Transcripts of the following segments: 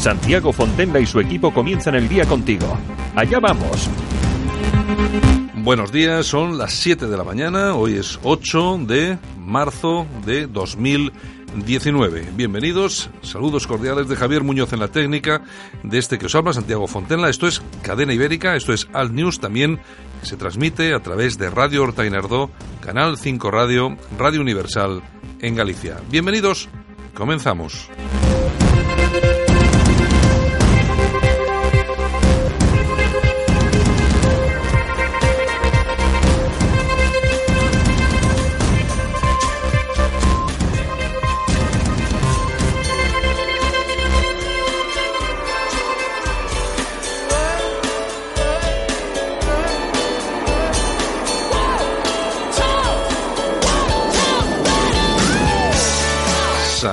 Santiago Fontenla y su equipo comienzan el día contigo. Allá vamos. Buenos días, son las 7 de la mañana, hoy es 8 de marzo de 2019. Bienvenidos, saludos cordiales de Javier Muñoz en la técnica, de este que os habla Santiago Fontenla. Esto es Cadena Ibérica, esto es Alt News, también se transmite a través de Radio Horta Canal 5 Radio, Radio Universal en Galicia. Bienvenidos, comenzamos.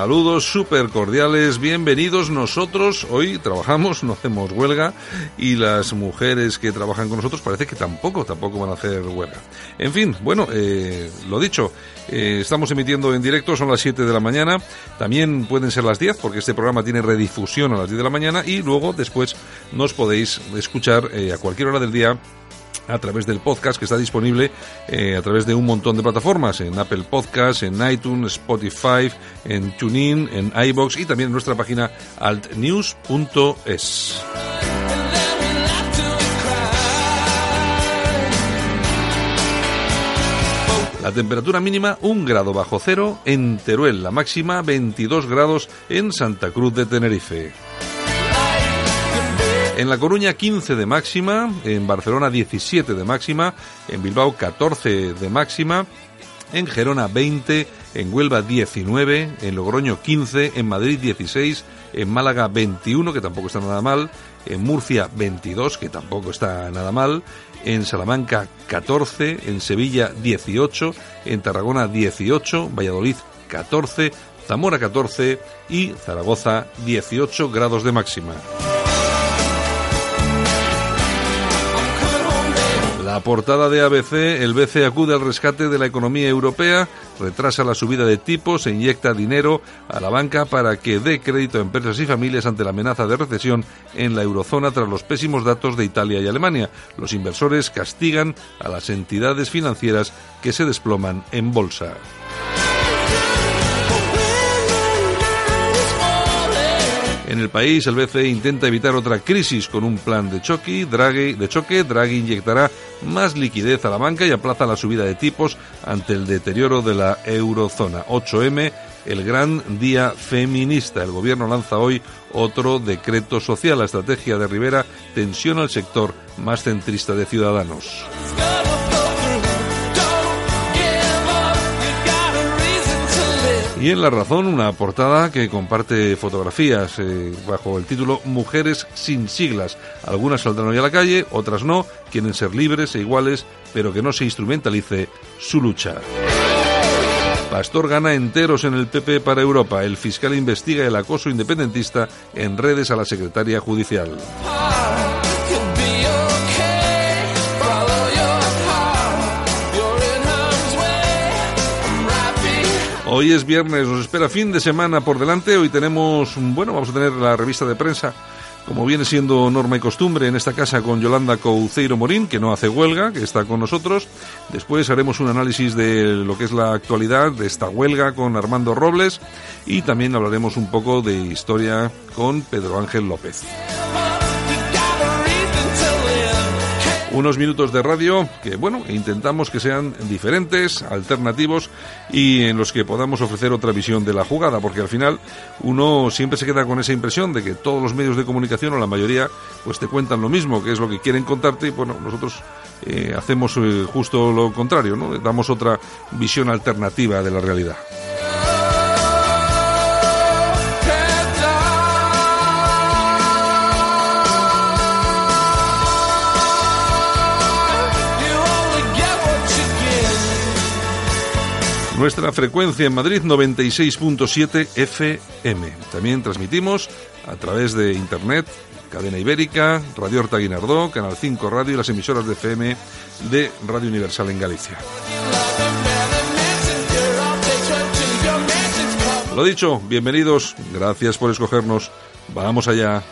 Saludos súper cordiales, bienvenidos. Nosotros hoy trabajamos, no hacemos huelga y las mujeres que trabajan con nosotros parece que tampoco, tampoco van a hacer huelga. En fin, bueno, eh, lo dicho, eh, estamos emitiendo en directo, son las 7 de la mañana, también pueden ser las 10 porque este programa tiene redifusión a las 10 de la mañana y luego después nos podéis escuchar eh, a cualquier hora del día a través del podcast que está disponible eh, a través de un montón de plataformas, en Apple Podcasts, en iTunes, Spotify, en TuneIn, en iBox y también en nuestra página altnews.es. La temperatura mínima 1 grado bajo cero en Teruel, la máxima 22 grados en Santa Cruz de Tenerife. En La Coruña 15 de máxima, en Barcelona 17 de máxima, en Bilbao 14 de máxima, en Gerona 20, en Huelva 19, en Logroño 15, en Madrid 16, en Málaga 21, que tampoco está nada mal, en Murcia 22, que tampoco está nada mal, en Salamanca 14, en Sevilla 18, en Tarragona 18, Valladolid 14, Zamora 14 y Zaragoza 18 grados de máxima. La portada de ABC, el BCE acude al rescate de la economía europea, retrasa la subida de tipos e inyecta dinero a la banca para que dé crédito a empresas y familias ante la amenaza de recesión en la eurozona tras los pésimos datos de Italia y Alemania. Los inversores castigan a las entidades financieras que se desploman en bolsa. En el país, el BCE intenta evitar otra crisis con un plan de choque. Draghi, de choque. Draghi inyectará más liquidez a la banca y aplaza la subida de tipos ante el deterioro de la eurozona. 8M, el gran día feminista. El gobierno lanza hoy otro decreto social. La estrategia de Rivera tensiona el sector más centrista de Ciudadanos. Y en La Razón, una portada que comparte fotografías eh, bajo el título Mujeres sin siglas. Algunas saldrán hoy a la calle, otras no, quieren ser libres e iguales, pero que no se instrumentalice su lucha. Pastor gana enteros en el PP para Europa. El fiscal investiga el acoso independentista en redes a la secretaria judicial. Hoy es viernes, nos espera fin de semana por delante. Hoy tenemos, bueno, vamos a tener la revista de prensa, como viene siendo norma y costumbre en esta casa con Yolanda Couceiro Morín, que no hace huelga, que está con nosotros. Después haremos un análisis de lo que es la actualidad de esta huelga con Armando Robles y también hablaremos un poco de historia con Pedro Ángel López. Unos minutos de radio que, bueno, intentamos que sean diferentes, alternativos y en los que podamos ofrecer otra visión de la jugada, porque al final uno siempre se queda con esa impresión de que todos los medios de comunicación o la mayoría pues te cuentan lo mismo, que es lo que quieren contarte y bueno, nosotros eh, hacemos eh, justo lo contrario, ¿no? Damos otra visión alternativa de la realidad. Nuestra frecuencia en Madrid 96.7 FM. También transmitimos a través de Internet, Cadena Ibérica, Radio Horta Guinardó, Canal 5 Radio y las emisoras de FM de Radio Universal en Galicia. Lo dicho, bienvenidos, gracias por escogernos. Vamos allá.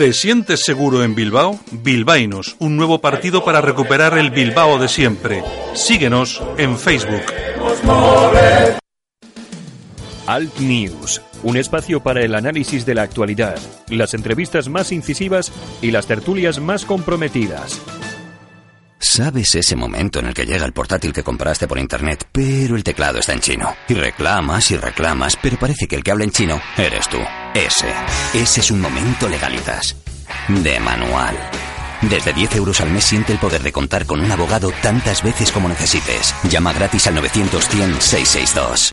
¿Te sientes seguro en Bilbao? Bilbainos, un nuevo partido para recuperar el Bilbao de siempre. Síguenos en Facebook. Alt News, un espacio para el análisis de la actualidad, las entrevistas más incisivas y las tertulias más comprometidas. ¿Sabes ese momento en el que llega el portátil que compraste por internet, pero el teclado está en chino? Y reclamas y reclamas, pero parece que el que habla en chino eres tú. Ese. Ese es un momento legalitas. De manual. Desde 10 euros al mes siente el poder de contar con un abogado tantas veces como necesites. Llama gratis al 900 662.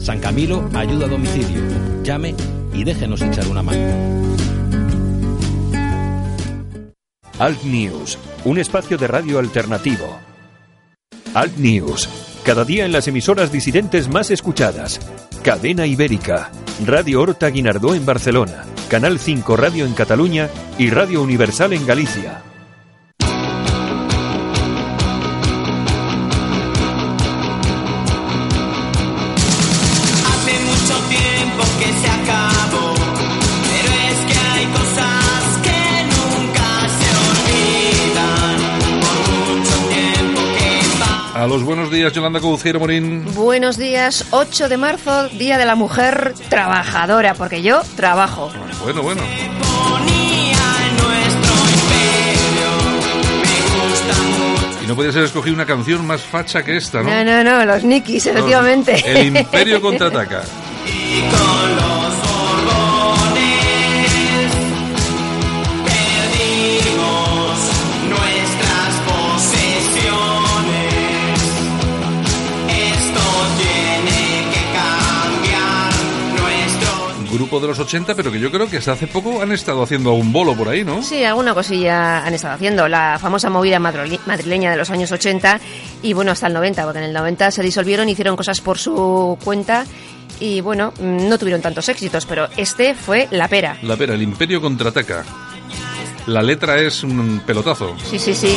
San Camilo ayuda a domicilio. Llame y déjenos echar una mano. Alt News, un espacio de radio alternativo. Alt News, cada día en las emisoras disidentes más escuchadas. Cadena Ibérica, Radio Horta Guinardó en Barcelona, Canal 5 Radio en Cataluña y Radio Universal en Galicia. Los buenos días, Yolanda Couceiro Morín. Buenos días, 8 de marzo, Día de la Mujer Trabajadora, porque yo trabajo. Bueno, bueno. Y no podía ser escogido una canción más facha que esta, ¿no? No, no, no, los Nikis, efectivamente. El Imperio contraataca. grupo de los 80, pero que yo creo que hasta hace poco han estado haciendo un bolo por ahí, ¿no? Sí, alguna cosilla han estado haciendo. La famosa movida madrileña de los años 80 y bueno, hasta el 90, porque en el 90 se disolvieron, hicieron cosas por su cuenta y bueno, no tuvieron tantos éxitos, pero este fue la pera. La pera, el imperio contraataca. La letra es un pelotazo. Sí, sí, sí.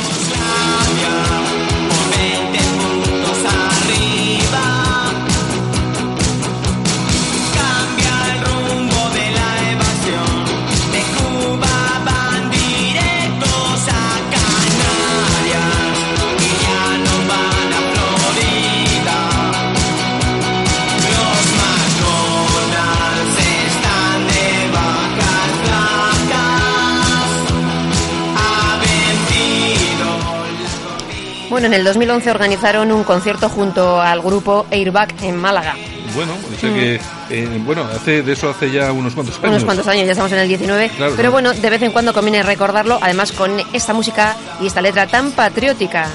Bueno, en el 2011 organizaron un concierto junto al grupo Airbag en Málaga. Bueno, dice que, eh, bueno, hace, de eso hace ya unos cuantos años. Unos cuantos años, ya estamos en el 19. Claro, pero bueno, de vez en cuando conviene recordarlo, además con esta música y esta letra tan patriótica.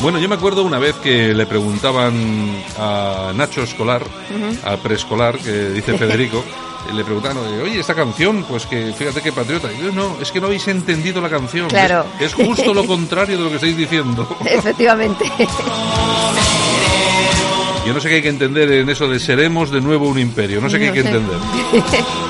Bueno, yo me acuerdo una vez que le preguntaban a Nacho Escolar, al preescolar, que dice Federico, le preguntaban, oye, esta canción, pues que fíjate qué patriota. Y yo, no, es que no habéis entendido la canción. Claro. Es, es justo lo contrario de lo que estáis diciendo. Efectivamente. Yo no sé qué hay que entender en eso de seremos de nuevo un imperio. No sé qué hay que entender.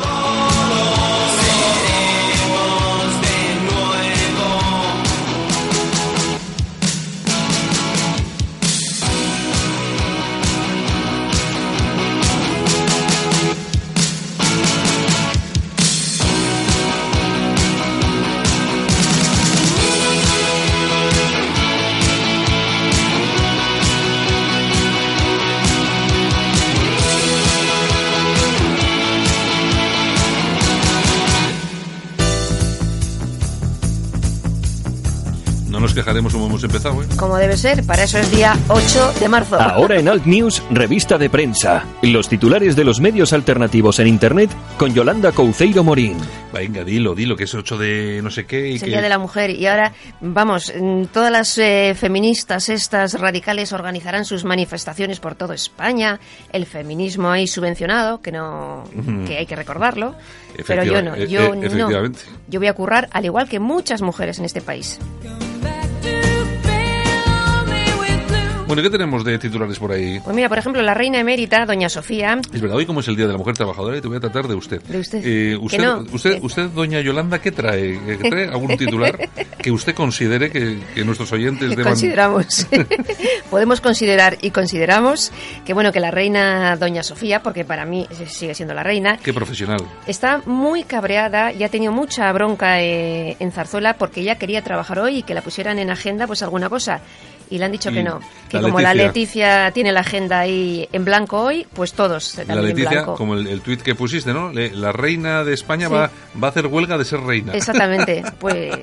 Quejaremos como hemos empezado, ¿eh? Como debe ser, para eso es día 8 de marzo. Ahora en Alt News, revista de prensa. Los titulares de los medios alternativos en Internet con Yolanda Couceiro Morín. Venga, dilo, dilo, que es 8 de no sé qué. Y Es que... el Día de la Mujer y ahora, vamos, mm, todas las eh, feministas estas radicales organizarán sus manifestaciones por toda España, el feminismo ahí subvencionado, que no que hay que recordarlo, pero yo no, eh, yo eh, no. Yo voy a currar al igual que muchas mujeres en este país. Bueno, ¿qué tenemos de titulares por ahí? Pues mira, por ejemplo, la reina emérita, doña Sofía, Es verdad, hoy como es el Día de la Mujer Trabajadora y te voy a tratar de usted. De usted. Eh, usted, no. usted, usted, doña Yolanda, ¿qué trae? Eh, ¿Trae algún titular que usted considere que, que nuestros oyentes deban... consideramos, podemos considerar y consideramos que bueno que la reina doña Sofía, porque para mí sigue siendo la reina, Qué profesional. Está muy cabreada y ha tenido mucha bronca eh, en Zarzuela porque ella quería trabajar hoy y que la pusieran en agenda pues alguna cosa. Y le han dicho Y que no. Que la como la Leticia. Tiene la agenda ahí en blanco hoy, pues todos La también en Leticia, blanco. como el, el tuit que pusiste, ¿no? Le- la reina de España Sí. va, va a hacer huelga de ser reina. Exactamente. Pues,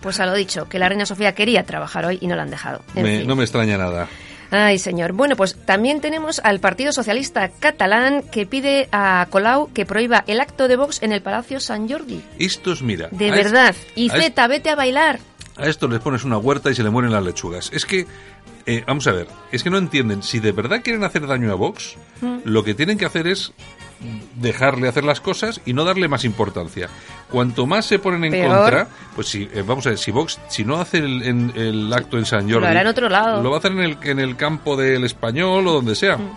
pues a lo dicho, que la reina Sofía quería trabajar hoy y no la han dejado. Me- no me extraña nada. Ay, señor. Bueno, pues también tenemos al Partido Socialista Catalán que pide a Colau que prohíba el acto de Vox en el Palacio San Jordi. Estos, mira. De verdad. Y Z, vete a bailar. A esto les pones una huerta y se le mueren las lechugas. Es que, eh, vamos a ver, es que no entienden. Si de verdad quieren hacer daño a Vox, Mm. lo que tienen que hacer es dejarle hacer las cosas y no darle más importancia. Cuanto más se ponen en Peor. contra, pues si, eh, vamos a ver, si Vox, si no hace el, en- el acto en San Jordi, hará en otro lado. Lo va a hacer en el, en el campo del español o donde sea. Mm.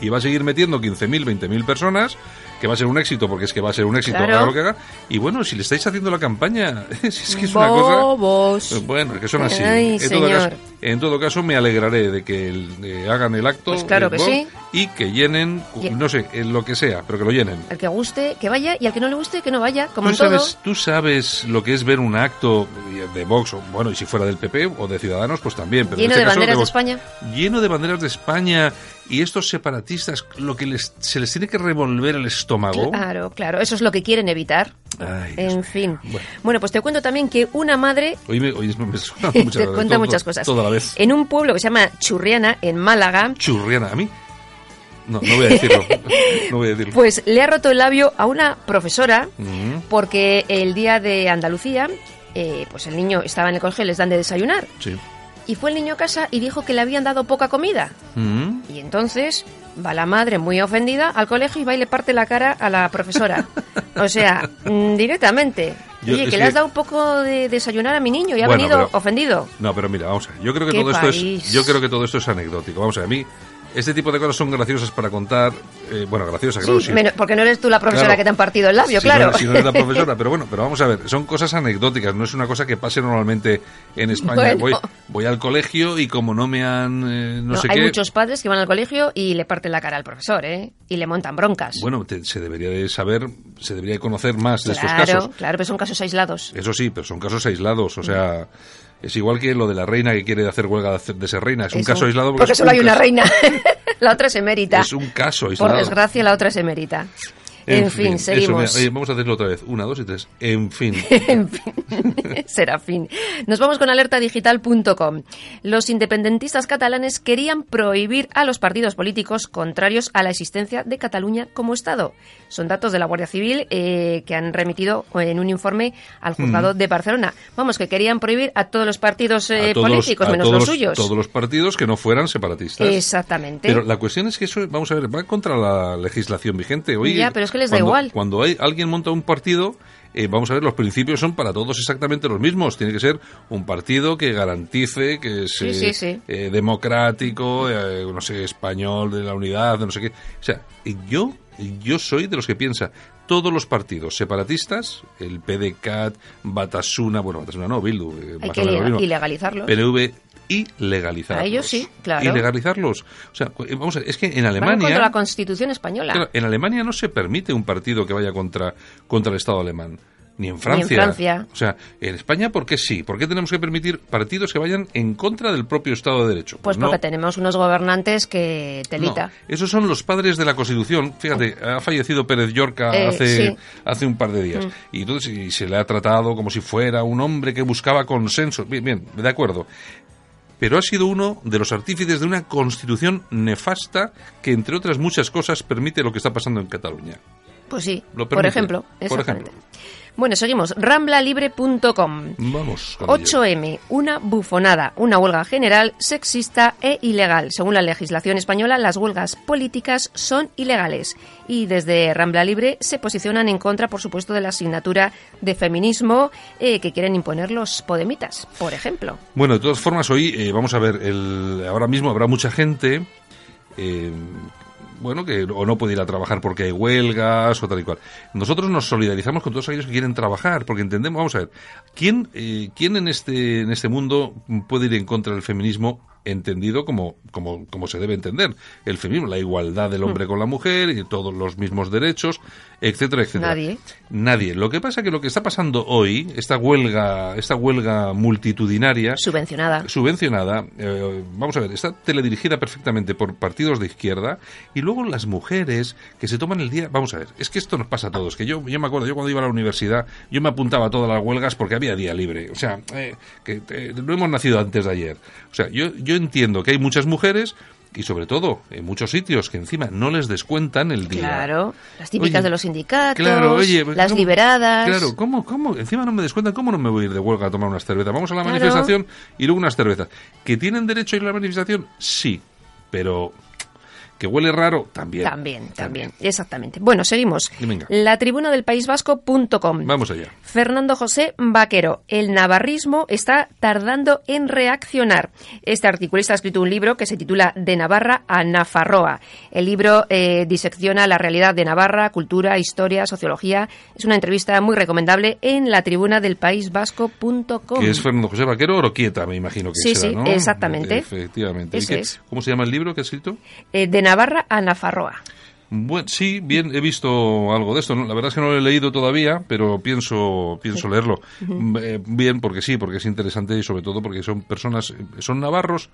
Y va a seguir metiendo 15.000, 20.000 personas, que va a ser un éxito, porque es que va a ser un éxito, Claro. haga lo que haga. Y bueno, si le estáis haciendo la campaña, si es que es una cosa... Bobos. Bueno, que son así. Ay, en, todo caso, en todo caso, me alegraré de que el- eh, hagan el acto Pues claro el que sí. y que llenen, Ye- no sé, en lo que sea, pero que lo llenen. Al que guste, que vaya, y al que no le guste, que no vaya, como ¿Tú en todo. sabes, tú sabes lo que es ver un acto de Vox, o, bueno, y si fuera del PP o de Ciudadanos, pues también. Pero en Lleno este de caso, banderas de Vox. España. Lleno de banderas de España y estos separatistas, lo que les, se les tiene que revolver el estómago. Claro, claro, eso es lo que quieren evitar. Ay, Dios en mío. fin. Bueno. Bueno. pues te cuento también que una madre Hoy me, hoy me suena muchas cuenta todo- muchas cosas. Toda la vez. En un pueblo que se llama Churriana, en Málaga, Churriana, ¿a mí? No, no voy a decirlo. no voy a decirlo. pues le ha roto el labio a una profesora Mm, porque el día de Andalucía, eh, pues el niño estaba en el colegio y les dan de desayunar. sí. Y fue el niño a casa y dijo que le habían dado poca comida. Mm. Y entonces va la madre muy ofendida al colegio y va y le parte la cara a la profesora. O sea, mm, directamente. Yo- Oye, que le has dado un poco de desayunar a mi niño y ha Bueno, venido pero- ofendido. No, pero mira, vamos a ver. Yo creo que ¿Qué todo esto es. Yo creo que todo esto es anecdótico. Vamos a ver, a mí. Este tipo de cosas son graciosas para contar. eh, bueno, graciosas, claro. Sí, sí. menos- porque no eres tú la profesora Claro. que te han partido el labio, Si claro. No, si no eres la profesora, pero bueno, pero vamos a ver, son cosas anecdóticas, no es una cosa que pase normalmente en España. Bueno. Voy, voy al colegio y como no me han, eh, no, No, sé hay qué, muchos padres que van al colegio y le parten la cara al profesor, ¿eh? Y le montan broncas. bueno, te- se debería de saber, se debería de conocer más de estos claro, casos. claro, pero son casos aislados. Eso sí, pero son casos aislados, o sea, es igual que lo de la reina que quiere hacer huelga de ser reina, es un caso aislado porque solo hay una reina. la otra es emérita. Es un caso Por aislado. desgracia, la otra es emérita. En, fin, seguimos. vamos a hacerlo otra vez. Una, dos y tres. En fin. en fin, Serafín. Nos vamos con alertadigital.com. Los independentistas catalanes querían prohibir a los partidos políticos contrarios a la existencia de Cataluña como Estado. Son datos de la Guardia Civil eh, que han remitido en un informe al juzgado de Barcelona. Vamos, que querían prohibir a todos los partidos eh, Mm. todos, políticos, menos todos los suyos. Todos los partidos que no fueran separatistas. Exactamente. Pero la cuestión es que eso, vamos a ver, va contra la legislación vigente. Oye, Ya, pero es que les da cuando- igual. Cuando hay, alguien monta un partido, eh, vamos a ver, los principios son para todos exactamente los mismos. Tiene que ser un partido que garantice que es Sí, eh, sí, sí. eh, democrático, eh, no sé, español, de la unidad, no sé qué. O sea, yo, yo soy de los que piensa todos los partidos separatistas, el PDCAT, Batasuna, bueno, Batasuna no, Bildu, Hay que o menos lo ilega- mismo. ilegalizarlos. PNV y legalizarlos. A ellos sí, claro. Y legalizarlos. O sea, cu- vamos a ver, es que en Van Alemania... contra la Constitución española. claro, en Alemania no se permite un partido que vaya contra, contra el Estado alemán. Ni en Francia. Francia. O sea, en España, ¿por qué sí? ¿Por qué tenemos que permitir partidos que vayan en contra del propio Estado de Derecho? Pues no. porque tenemos unos gobernantes que telita. No, esos son los padres de la Constitución. Fíjate, ha fallecido Pérez Llorca Eh, hace, sí. Mm. hace un par de días. Y entonces y se le ha tratado como si fuera un hombre que buscaba consenso. Bien, bien, de acuerdo. Pero ha sido uno de los artífices de una Constitución nefasta que, entre otras muchas cosas, permite lo que está pasando en Cataluña. Pues sí, Lo por ejemplo. por ejemplo. Bueno, seguimos. Ramblalibre.com. Vamos. con ello. 8M, una bufonada, una huelga general sexista e ilegal. Según la legislación española, las huelgas políticas son ilegales. Y desde Rambla Libre se posicionan en contra, por supuesto, de la asignatura de feminismo eh, que quieren imponer los podemitas, por ejemplo. Bueno, de todas formas, hoy eh, vamos a ver, el, ahora mismo habrá mucha gente, eh, bueno, que o no puede ir a trabajar porque hay huelgas o tal y cual. Nosotros nos solidarizamos con todos aquellos que quieren trabajar, porque entendemos, vamos a ver, ¿quién, eh, quién en, este, en este mundo puede ir en contra del feminismo entendido como, como, como se debe entender? El feminismo, la igualdad del hombre con la mujer y todos los mismos derechos, etcétera, etcétera. Nadie. Nadie. Lo que pasa que lo que está pasando hoy, esta huelga, esta huelga multitudinaria, Subvencionada. subvencionada, eh, vamos a ver, está teledirigida perfectamente por partidos de izquierda y luego las mujeres que se toman el día, vamos a ver, es que esto nos pasa a todos, que yo, yo me acuerdo, yo cuando iba a la universidad, yo me apuntaba a todas las huelgas porque había día libre, o sea, eh, que eh, no hemos nacido antes de ayer, o sea, yo, yo entiendo que hay muchas mujeres y sobre todo en muchos sitios que encima no les descuentan el día. Claro, las típicas Oye, de los sindicatos, Claro, oye, las ¿cómo- liberadas. Claro, ¿cómo, cómo? Encima no me descuentan, ¿cómo no me voy a ir de huelga a tomar unas cervezas? Vamos a la Claro. manifestación y luego unas cervezas. ¿Que tienen derecho a ir a la manifestación? Sí, pero que huele raro, también. También, también, exactamente. Bueno, seguimos. Venga. La tribuna del País Vasco.com. Vamos allá. Fernando José Vaquero, el navarrismo está tardando en reaccionar. Este articulista ha escrito un libro que se titula De Navarra a Nafarroa. El libro eh, disecciona la realidad de Navarra, cultura, historia, sociología. Es una entrevista muy recomendable en la tribuna del País Vasco.com. Que es Fernando José Vaquero Oroquieta, me imagino que Sí, será, sí, ¿no? exactamente. Efectivamente. ¿Y Ese qué- es. ¿Cómo se llama el libro que ha escrito? Eh, de Navarra a Nafarroa. Bueno, sí, bien, he visto algo de esto. ¿no? La verdad es que no lo he leído todavía, pero pienso, pienso leerlo. Eh, bien, porque sí, porque es interesante y sobre todo porque son personas, eh, son navarros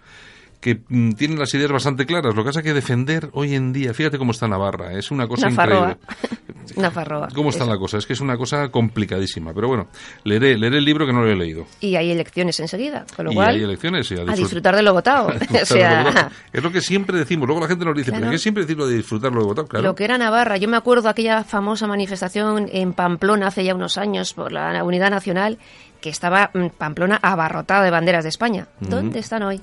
que mm, tienen las ideas bastante claras. Lo que pasa es que defender hoy en día, fíjate cómo está Navarra, es una cosa Nafarroa. increíble. Nafarroa. ¿Cómo está Eso. la cosa? Es que es una cosa complicadísima. Pero bueno, leeré, leeré el libro que no lo he leído. Y hay elecciones enseguida, con lo y cual hay elecciones y a, a disfrut- disfrutar de lo votado. o lo es lo que siempre decimos. Luego la gente nos dice, Claro. ¿pero qué siempre decir lo de disfrutar lo votado? Claro. Lo que era Navarra, yo me acuerdo aquella famosa manifestación en Pamplona hace ya unos años por la Unidad Nacional, que estaba mm, Pamplona abarrotada de banderas de España. ¿Dónde están hoy?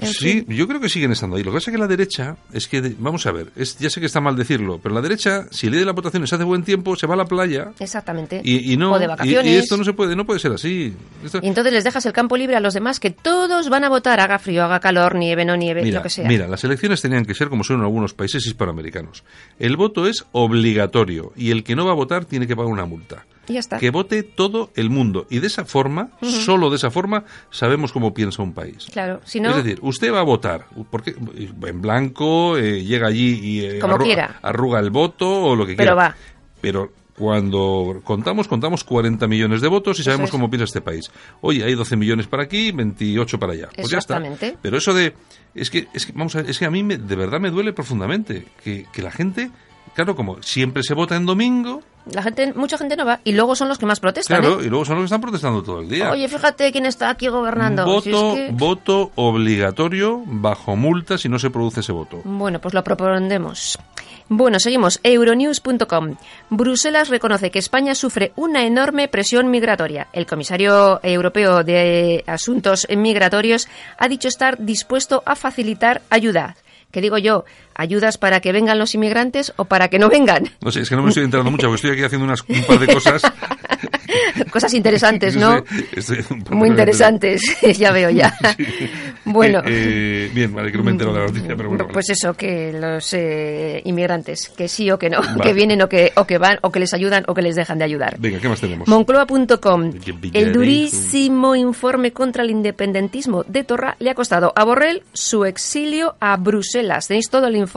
Sí, fin. yo creo que siguen estando ahí. Lo que pasa es que la derecha, es que, vamos a ver, es, ya sé que está mal decirlo, pero la derecha, si el día de las votaciones hace buen tiempo, se va a la playa Exactamente. y, y no. o de y- vacaciones. Y, esto no se puede, no puede ser así. Esto- Y entonces les dejas el campo libre a los demás que todos van a votar, haga frío, haga calor, nieve, no nieve, Mira, lo que sea. mira, las elecciones tenían que ser como son en algunos países hispanoamericanos. El voto es obligatorio y el que no va a votar tiene que pagar una multa. Y ya está. Que vote todo el mundo. Y de esa forma, solo de esa forma, sabemos cómo piensa un país. Claro, si no, Es decir, usted va a votar, porque en blanco, eh, llega allí y eh, Como arruga, quiera. arruga el voto o lo que Pero quiera. va. Pero cuando contamos, contamos 40 millones de votos y sabemos es. cómo piensa este país. Oye, hay 12 millones para aquí, 28 para allá. Pues ya está. Pero eso de... Es que, es que, vamos a ver, es que a mí me- de verdad me duele profundamente que, que la gente claro, como siempre se vota en domingo, La gente, mucha gente no va y luego son los que más protestan. claro, ¿eh? y luego son los que están protestando todo el día. Oye, fíjate quién está aquí gobernando. voto, Si es que- voto obligatorio bajo multa si no se produce ese voto. Bueno, pues lo propondremos. Bueno, seguimos. Euronews.com. Bruselas reconoce que España sufre una enorme presión migratoria. El comisario europeo de Asuntos Migratorios ha dicho estar dispuesto a facilitar ayuda. ¿Qué digo yo? ¿Ayudas para que vengan los inmigrantes o para que no vengan? No sé, es que no me estoy enterando mucho, porque estoy aquí haciendo unas, un par de cosas. Cosas interesantes, ¿no? Estoy- estoy Muy interesantes, ya veo ya. Bueno. Eh, eh, bien, vale, que no me entero de la noticia, pero bueno. Pues eso, que los eh, inmigrantes, que sí o que no, Vale. que vienen o que, o que van, o que les ayudan o que les dejan de ayudar. Venga, ¿qué más tenemos? Moncloa.com. El durísimo informe contra el independentismo de Torra le ha costado a Borrell su exilio a Bruselas. Tenéis todo el informe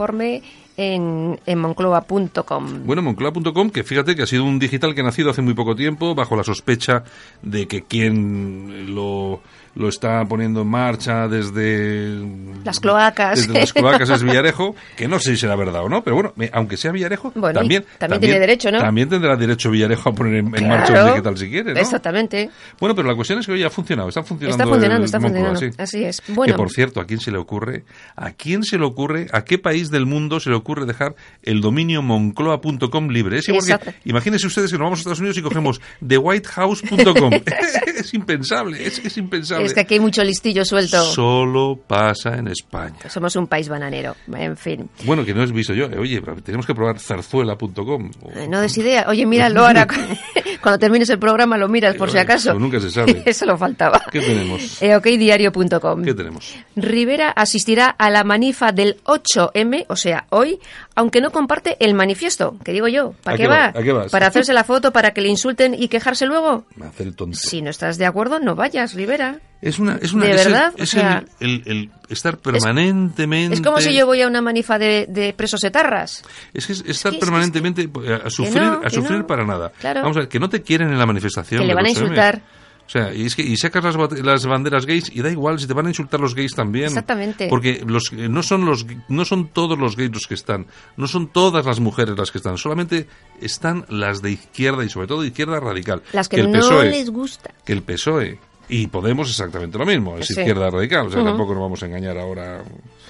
en, en moncloa.com. Bueno, Moncloa.com, que fíjate que ha sido un digital que ha nacido hace muy poco tiempo, bajo la sospecha de que quien lo, lo está poniendo en marcha desde... Las cloacas. Desde las cloacas es Villarejo, que no sé si será verdad o no, pero bueno, aunque sea Villarejo, Bueno, también, también tiene derecho, ¿no? También tendrá derecho Villarejo a poner en, en marcha Claro. un digital si quiere, ¿no? Exactamente. Bueno, pero la cuestión es que hoy ha funcionado, está funcionando. Está funcionando, el está funcionando. sí. Así es. Bueno. Que por cierto, ¿a quién se le ocurre? ¿A quién se le ocurre? ¿A qué país del mundo se le ocurre dejar el dominio moncloa.com libre? Es igual Exacto. que, imagínense ustedes que nos vamos a Estados Unidos y cogemos thewhitehouse.com. es impensable, es, es impensable. Es que aquí hay mucho listillo suelto. Solo pasa en España. Somos un país bananero. En fin. Bueno, que no he visto yo. Oye, tenemos que probar zarzuela.com. O- Eh, No des idea. Oye, míralo ahora. Cuando termines el programa lo miras por si Eh, acaso. eso nunca se sabe. Eso lo faltaba. ¿Qué tenemos? Eh, okdiario.com. ¿Qué tenemos? Rivera asistirá a la manifa del 8M, o sea, hoy, aunque no comparte el manifiesto. ¿Qué digo yo? ¿Para ¿A qué, qué va? va? ¿A qué vas? ¿Para hacerse la foto, para que le insulten y quejarse luego? Me hace el tonto. Si no estás de acuerdo, no vayas, Rivera. Es una, es una, ¿De es el- verdad? O Es, sea, el, el- el estar permanentemente. Es como si yo voy a una manifa de, de presos etarras. Es que es estar que- que- permanentemente eh, a sufrir, no, a que sufrir no. para nada. Claro. Vamos a ver, que no te quieren en la manifestación. Que le van a 8M. insultar. O sea, y es que y sacas las, las banderas gays y da igual si te van a insultar los gays también. Exactamente. Porque los eh, no son los no son todos los gays los que están, no son todas las mujeres las que están, solamente están las de izquierda y sobre todo de izquierda radical. Las que, el no PSOE, les gusta. que el PSOE y Podemos exactamente lo mismo, es Sí. izquierda radical, o sea, tampoco nos vamos a engañar ahora.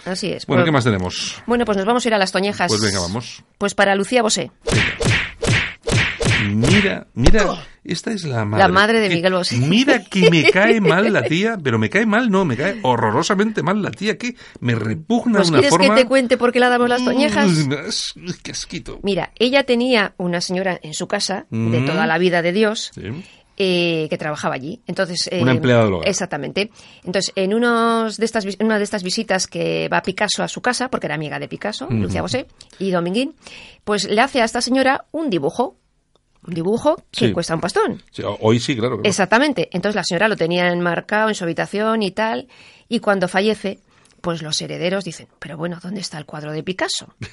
Así es. Bueno, Pues- ¿qué más tenemos? Bueno, pues nos vamos a ir a las toñejas. Pues venga, vamos. Pues para Lucía Bosé. Mira, mira, esta es la madre. La madre de Que- Miguel Bosé. Mira que me cae mal la tía, pero me cae mal, no, me cae horrorosamente mal la tía, que me repugna de una ¿quieres forma... que te cuente por qué le damos las toñejas? Mm, ¡Qué asquito! Mira, ella tenía una señora en su casa, de toda la vida de Dios, Sí. eh, que trabajaba allí. Entonces, eh, Una empleada del hogar. Exactamente. Entonces, en unos de estas, una de estas visitas que va Picasso a su casa, porque era amiga de Picasso, Lucía Bosé, y Dominguín, pues le hace a esta señora un dibujo. Un dibujo que Sí. cuesta un pastón. Sí, Hoy sí, claro. claro. Exactamente. Entonces la señora lo tenía enmarcado en su habitación y tal. Y cuando fallece, pues los herederos dicen, pero bueno, ¿dónde está el cuadro de Picasso?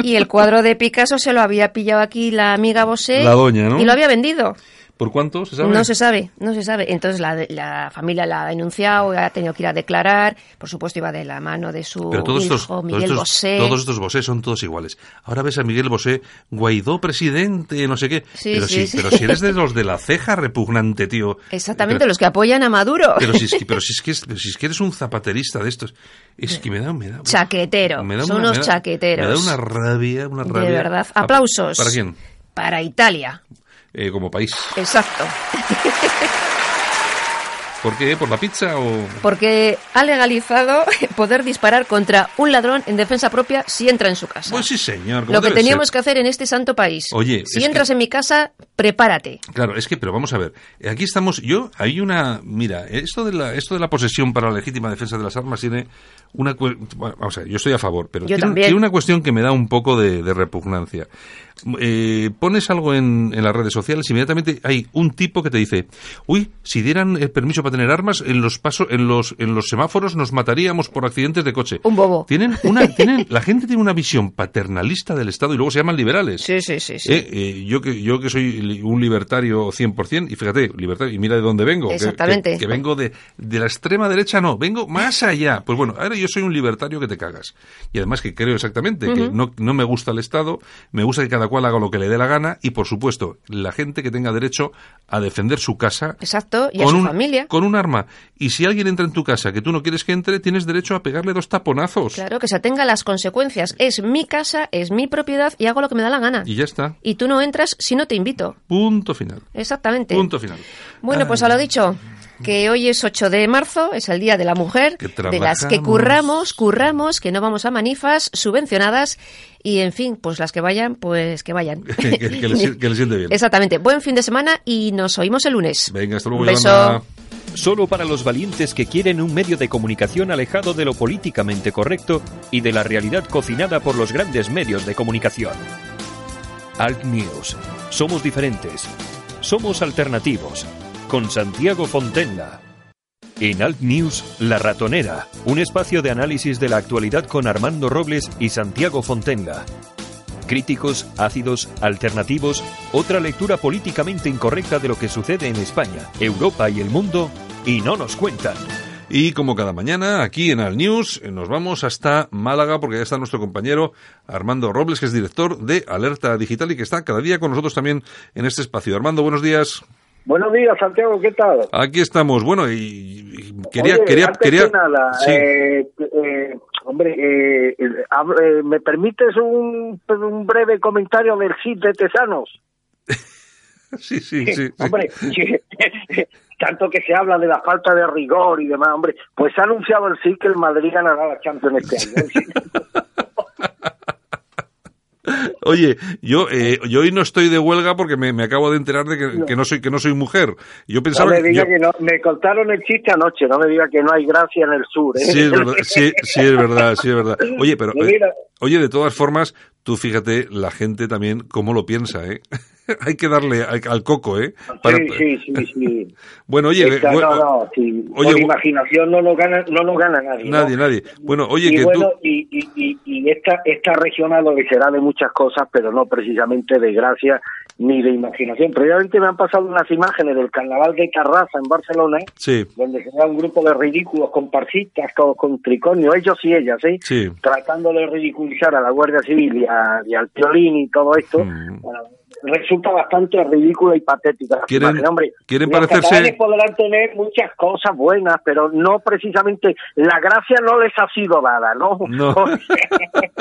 Y el cuadro de Picasso se lo había pillado aquí la amiga Bosé. La doña, ¿no? Y lo había vendido. ¿Por cuánto se sabe? No se sabe, no se sabe. Entonces la, la familia la ha denunciado, ha tenido que ir a declarar. Por supuesto, iba de la mano de su Pero todos hijo, estos, todos Miguel estos, Bosé. todos estos Bosé son todos iguales. Ahora ves a Miguel Bosé, Guaidó presidente, no sé qué. Sí, pero, sí, si, sí. pero si eres de los de la ceja repugnante, tío. Exactamente, Pero- los que apoyan a Maduro. Pero si es que, pero si es que, es- pero si es que eres un zapaterista de estos, es que me da, me da Chaquetero, me da son una- unos me da- chaqueteros. Me da una rabia, una rabia. de verdad. Ah, Aplausos. ¿Para quién? Para Italia. Eh, como país. Exacto. ¿Por qué? ¿Por la pizza o...? Porque ha legalizado poder disparar contra un ladrón en defensa propia si entra en su casa. Pues sí, señor. Lo que teníamos ser. que hacer en este santo país. Oye, si entras que- en mi casa, prepárate. Claro, es que, pero vamos a ver, aquí estamos, yo, hay una, mira, esto de la, esto de la posesión para la legítima defensa de las armas tiene una, bueno, vamos a ver, yo estoy a favor, pero Yo tiene, también. tiene una cuestión que me da un poco de, de repugnancia. Eh, pones algo en, en las redes sociales inmediatamente hay un tipo que te dice, uy, si dieran el permiso para tener armas en los pasos, en los, en los semáforos nos mataríamos por accidentes de coche. Un bobo. Tienen una, tienen, la gente tiene una visión paternalista del Estado y luego se llaman liberales. Sí, sí, sí. sí. Eh, eh, yo que yo que soy un libertario 100%, y fíjate, libertario, y mira de dónde vengo. que- Exactamente. Que, que vengo de, de la extrema derecha, no, vengo más allá. Pues bueno, ahora yo soy un libertario que te cagas. Y además que creo exactamente que no, no me gusta el Estado, me gusta que cada cual haga lo que le dé la gana, y por supuesto, la gente que tenga derecho a defender su casa Exacto, y a su un, familia. con un arma. Y si alguien entra en tu casa que tú no quieres que entre, tienes derecho a pegarle dos taponazos. Claro, que se atenga a las consecuencias. Es mi casa, es mi propiedad y hago lo que me da la gana. Y ya está. Y tú no entras si no te invito. Punto final. Exactamente. Punto final. Bueno, pues a lo dicho, que hoy es 8 de marzo, es el Día de la Mujer, Que de las que curramos, curramos, que no vamos a manifas, subvencionadas y, en fin, pues las que vayan, pues que vayan. que, que le, si- que le siente bien. Exactamente. Buen fin de semana y nos oímos el lunes. Venga, hasta luego, Un beso. Solo para los valientes que quieren un medio de comunicación alejado de lo políticamente correcto y de la realidad cocinada por los grandes medios de comunicación. Alt News. Somos diferentes. Somos alternativos. Con Santiago Fontenla. En Alt News, La Ratonera, un espacio de análisis de la actualidad con Armando Robles y Santiago Fontenla. Críticos, ácidos, alternativos, otra lectura políticamente incorrecta de lo que sucede en España, Europa y el mundo, y no nos cuentan. Y como cada mañana, aquí en Al News, eh, nos vamos hasta Málaga, porque ya está nuestro compañero Armando Robles, que es director de Alerta Digital y que está cada día con nosotros también en este espacio. Armando, buenos días. Buenos días, Santiago, ¿qué tal? Aquí estamos. Bueno, y, y quería, Oye, quería, antes quería. que nada, Sí. eh, eh, hombre, eh, eh, eh, ¿me permites un, un breve comentario del CID de Tesanos? sí, sí, sí, sí. Hombre, tanto que se habla de la falta de rigor y demás, hombre, pues ha anunciado el CID que el Madrid ganará la Champions este año. Oye, yo, eh, yo hoy no estoy de huelga porque me, me acabo de enterar de que, que no soy que no soy mujer. Yo No pensaba me diga yo- que no, me contaron el chiste anoche, no me diga que no hay gracia en el sur. ¿eh? Sí, es verdad, sí, sí, es verdad, sí, es verdad. Oye, pero, eh, oye, de todas formas, tú fíjate la gente también cómo lo piensa, ¿eh? Hay que darle al, al coco, ¿eh? Para- Sí, sí, sí, sí. Bueno, oye, Esta- bueno, no, no, sí. oye, Por imaginación no nos gana, no nos gana nadie. ¿no? nadie, nadie. Bueno, oye, y que bueno, tú, y, y, y, y esta, esta región adolecerá de muchas cosas, pero no precisamente de gracia ni de imaginación. Previamente me han pasado unas imágenes del carnaval de Tarraza en Barcelona, sí, donde se ve a un grupo de ridículos comparsistas con, con tricornio, ellos y ellas, sí. tratando de ridiculizar a la Guardia Civil y, a- y al Piolín y todo esto, Mm. bueno, resulta bastante ridícula y patética. Quieren- imagen. Hombre, quieren los parecerse- podrán tener muchas cosas buenas, pero no precisamente, la gracia no les ha sido dada, ¿no? No.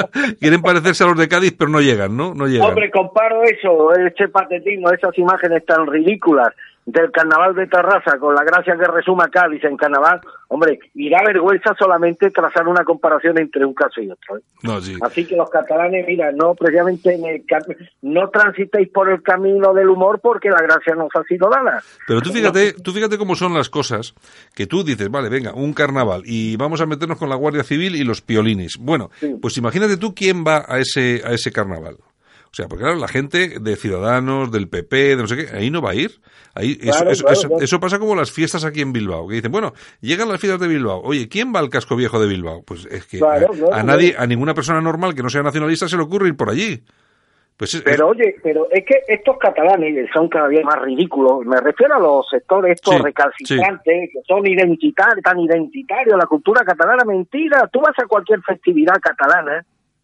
Quieren parecerse a los de Cádiz, pero no llegan, ¿no? No llegan. Hombre, comparo eso, este patetismo, esas imágenes tan ridículas del carnaval de Terraza con la gracia que resuma Cádiz en carnaval, hombre, y da vergüenza solamente trazar una comparación entre un caso y otro. ¿eh? No, sí. Así que los catalanes, mira, no precisamente en el no transitéis por el camino del humor porque la gracia no os ha sido dada. Pero tú fíjate, tú fíjate cómo son las cosas, que tú dices, vale, venga, un carnaval y vamos a meternos con la Guardia Civil y los piolines. Bueno, pues imagínate tú quién va a ese a ese carnaval. O sea, porque claro, la gente de Ciudadanos, del PP, de no sé qué, ahí no va a ir. Ahí, eso, Claro, eso, claro, eso- claro. eso pasa como las fiestas aquí en Bilbao, que dicen, bueno, llegan las fiestas de Bilbao. Oye, ¿quién va al casco viejo de Bilbao? Pues es que a, nadie, a ninguna persona normal que no sea nacionalista se le ocurre ir por allí. Pues es- Pero oye, pero es que estos catalanes son cada día más ridículos. Me refiero a los sectores estos Sí, recalcitrantes que son identitarios, tan identitarios, la cultura catalana, mentira. Tú vas a cualquier festividad catalana,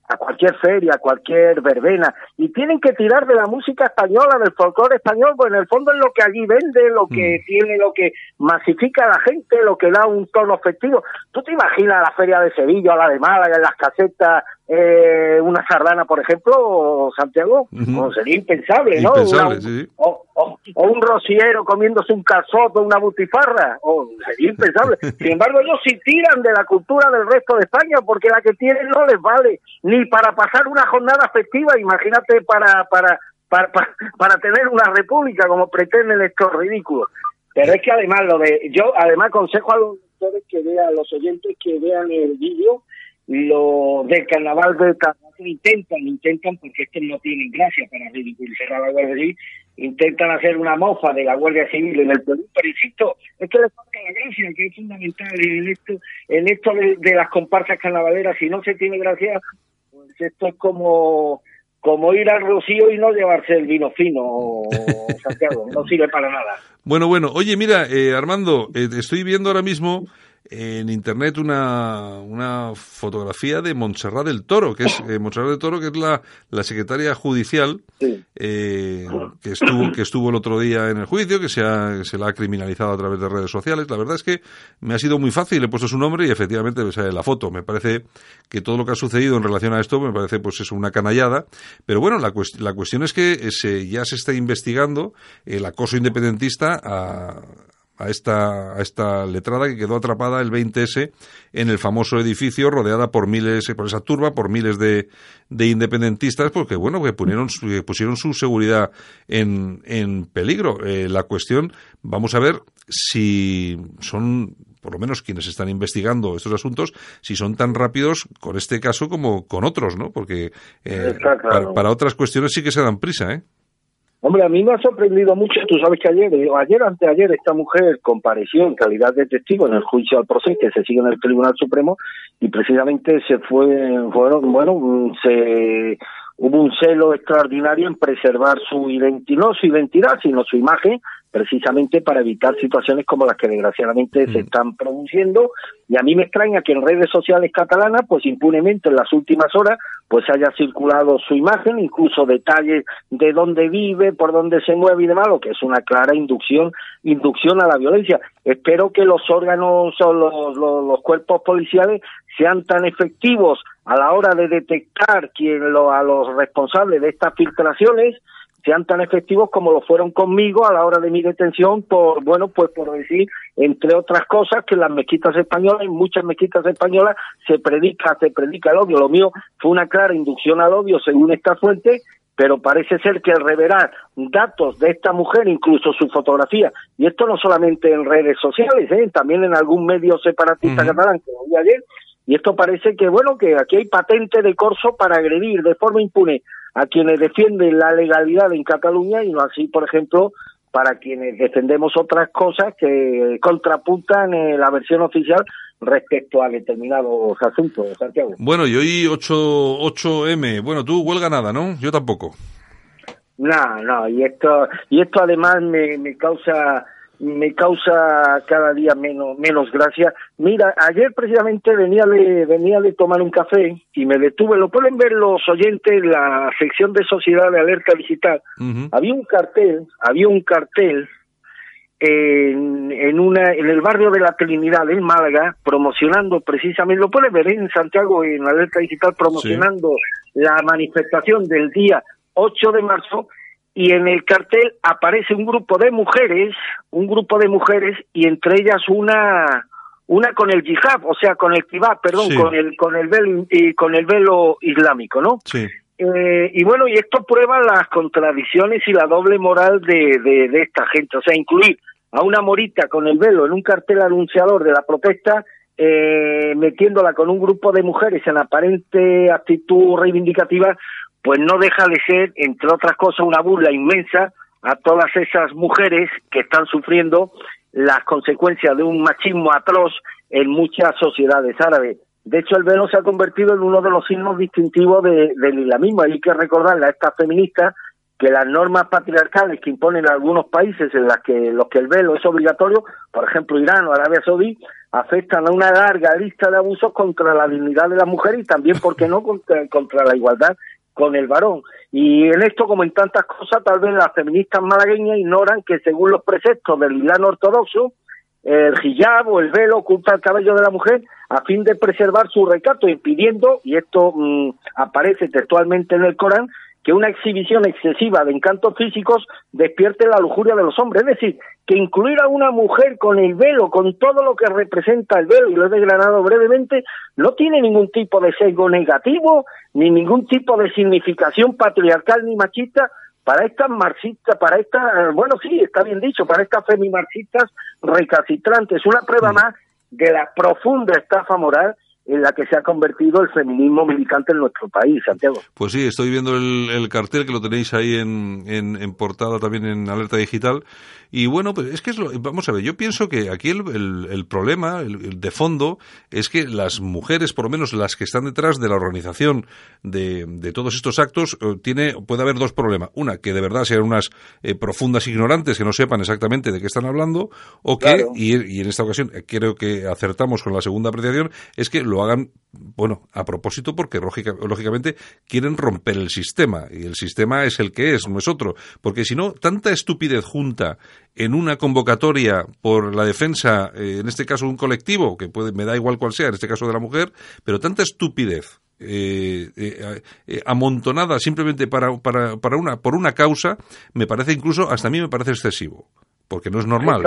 a cualquier feria, a cualquier verbena, y tienen que tirar de la música española, del folclore español, pues en el fondo es lo que allí vende, lo que Mm. tiene, lo que masifica a la gente, lo que da un tono festivo. ¿Tú te imaginas la feria de Sevilla o la de Málaga, en las casetas, eh, una sardana, por ejemplo, Santiago? Sería impensable, ¿no? Impensable, Una- sí, sí. O, o- o un rociero comiéndose un calzoto, una butifarra, o sería impensable. Sin embargo, ellos sí tiran de la cultura del resto de España, porque la que tienen no les vale ni para pasar una jornada festiva, imagínate para, para, para, para, para tener una república como pretenden estos ridículos. Pero es que además lo de, yo además aconsejo a los que vean, a los oyentes que vean el vídeo, lo del carnaval de Tarrasa intentan, intentan, porque estos no tienen gracia para ridiculizar a la Guardia Civil, intentan hacer una mofa de la Guardia Civil en el Perú, pero insisto, es que le falta la gracia, que es fundamental en esto, en esto de, las comparsas carnavaleras, si no se tiene gracia, pues esto es como como ir al Rocío y no llevarse el vino fino, Santiago, no sirve para nada. Bueno, bueno, oye, mira, eh, Armando, eh, estoy viendo ahora mismo en internet una, una fotografía de Montserrat del Toro, que es eh, Montserrat del Toro, que es la, la secretaria judicial eh, que estuvo que estuvo el otro día en el juicio, que se, ha, se la ha criminalizado a través de redes sociales. La verdad es que me ha sido muy fácil, he puesto su nombre y efectivamente me sale la foto. Me parece que todo lo que ha sucedido en relación a esto me parece pues es una canallada. Pero bueno, la, la cuestión es que se, ya se está investigando el acoso independentista a a esta, a esta letrada que quedó atrapada el 20S en el famoso edificio rodeada por miles, por esa turba, por miles de, de independentistas, porque bueno, que pusieron, pusieron su seguridad en, en peligro. Eh, la cuestión, vamos a ver si son por lo menos quienes están investigando estos asuntos, si son tan rápidos con este caso como con otros, ¿no? Porque eh, para, para, otras cuestiones sí que se dan prisa, ¿eh? Hombre, a mí me ha sorprendido mucho, tú sabes que ayer, ayer anteayer, esta mujer compareció en calidad de testigo en el juicio al proceso que se sigue en el Tribunal Supremo y precisamente se fue, fueron, bueno, se hubo un celo extraordinario en preservar su identidad, no su identidad, sino su imagen, precisamente para evitar situaciones como las que desgraciadamente se están produciendo. Y a mí me extraña que en redes sociales catalanas pues impunemente en las últimas horas pues haya circulado su imagen incluso detalles de dónde vive por dónde se mueve y demás lo que es una clara inducción inducción a la violencia. Espero que los órganos o los, los, cuerpos policiales sean tan efectivos a la hora de detectar quién lo, a los responsables de estas filtraciones sean tan efectivos como lo fueron conmigo a la hora de mi detención por, bueno, pues por decir, entre otras cosas, que en las mezquitas españolas, en muchas mezquitas españolas, se predica, se predica el odio. Lo mío fue una clara inducción al odio según esta fuente, pero parece ser que el revelar datos de esta mujer, incluso su fotografía, y esto no solamente en redes sociales, ¿eh? también en algún medio separatista catalán que vi ayer, y esto parece que, bueno, que aquí hay patente de corso para agredir de forma impune a quienes defienden la legalidad en Cataluña y no así, por ejemplo, para quienes defendemos otras cosas que contrapuntan eh, la versión oficial respecto a determinados asuntos, Santiago. Bueno, y hoy 8, 8M, bueno, tú huelga nada, ¿no? Yo tampoco. No, no, y esto, y esto además me, me causa me causa cada día menos menos gracia. Mira, ayer precisamente venía de venía de tomar un café y me detuve. Lo pueden ver los oyentes la sección de sociedad de alerta digital. Había un cartel, había un cartel en, en una en el barrio de la Trinidad en Málaga promocionando precisamente lo pueden ver en Santiago en alerta digital promocionando la manifestación del día 8 de marzo y en el cartel aparece un grupo de mujeres, un grupo de mujeres y entre ellas una una con el yihad, o sea, con el kibab, perdón, con el con el velo y con el velo islámico, ¿no? Sí. Eh, y bueno, y esto prueba las contradicciones y la doble moral de, de, de esta gente, o sea, incluir a una morita con el velo en un cartel anunciador de la protesta, eh, metiéndola con un grupo de mujeres en aparente actitud reivindicativa, pues no deja de ser, entre otras cosas, una burla inmensa a todas esas mujeres que están sufriendo las consecuencias de un machismo atroz en muchas sociedades árabes. De hecho, el velo se ha convertido en uno de los signos distintivos de, del islamismo. Hay que recordarle a estas feministas que las normas patriarcales que imponen algunos países en las que los que el velo es obligatorio, por ejemplo Irán o Arabia Saudí, afectan a una larga lista de abusos contra la dignidad de la mujer y también, ¿por qué no?, contra la igualdad con el varón. Y en esto, como en tantas cosas, tal vez las feministas malagueñas ignoran que según los preceptos del Islam ortodoxo, el hijab o el velo oculta el cabello de la mujer a fin de preservar su recato, impidiendo, y esto mm, aparece textualmente en el Corán, que una exhibición excesiva de encantos físicos despierte la lujuria de los hombres. Es decir, que incluir a una mujer con el velo, con todo lo que representa el velo, y lo he desgranado brevemente, no tiene ningún tipo de sesgo negativo, ni ningún tipo de significación patriarcal ni machista para estas marxistas, para estas, bueno, sí, está bien dicho, para estas femimarxistas recalcitrantes. Una prueba mm. más de la profunda estafa moral en la que se ha convertido el feminismo militante en nuestro país, Santiago. Pues sí, estoy viendo el, cartel que lo tenéis ahí en, en, portada también en Alerta Digital. Y bueno, pues es que es lo, vamos a ver, yo pienso que aquí el, el, problema el, de fondo es que las mujeres, por lo menos las que están detrás de la organización de, de todos estos actos, eh, tiene, puede haber dos problemas. Una, que de verdad sean unas eh, profundas ignorantes que no sepan exactamente de qué están hablando, o que, y, y en esta ocasión creo que acertamos con la segunda apreciación, es que lo hagan, bueno, a propósito porque lógicamente quieren romper el sistema y el sistema es el que es, no es otro. Porque si no, tanta estupidez junta en una convocatoria por la defensa, eh, en este caso un colectivo, que puede, me da igual cual sea, en este caso de la mujer, pero tanta estupidez eh, eh, amontonada simplemente para, para, para, una, por una causa, me parece incluso, hasta a mí me parece excesivo, porque no es normal.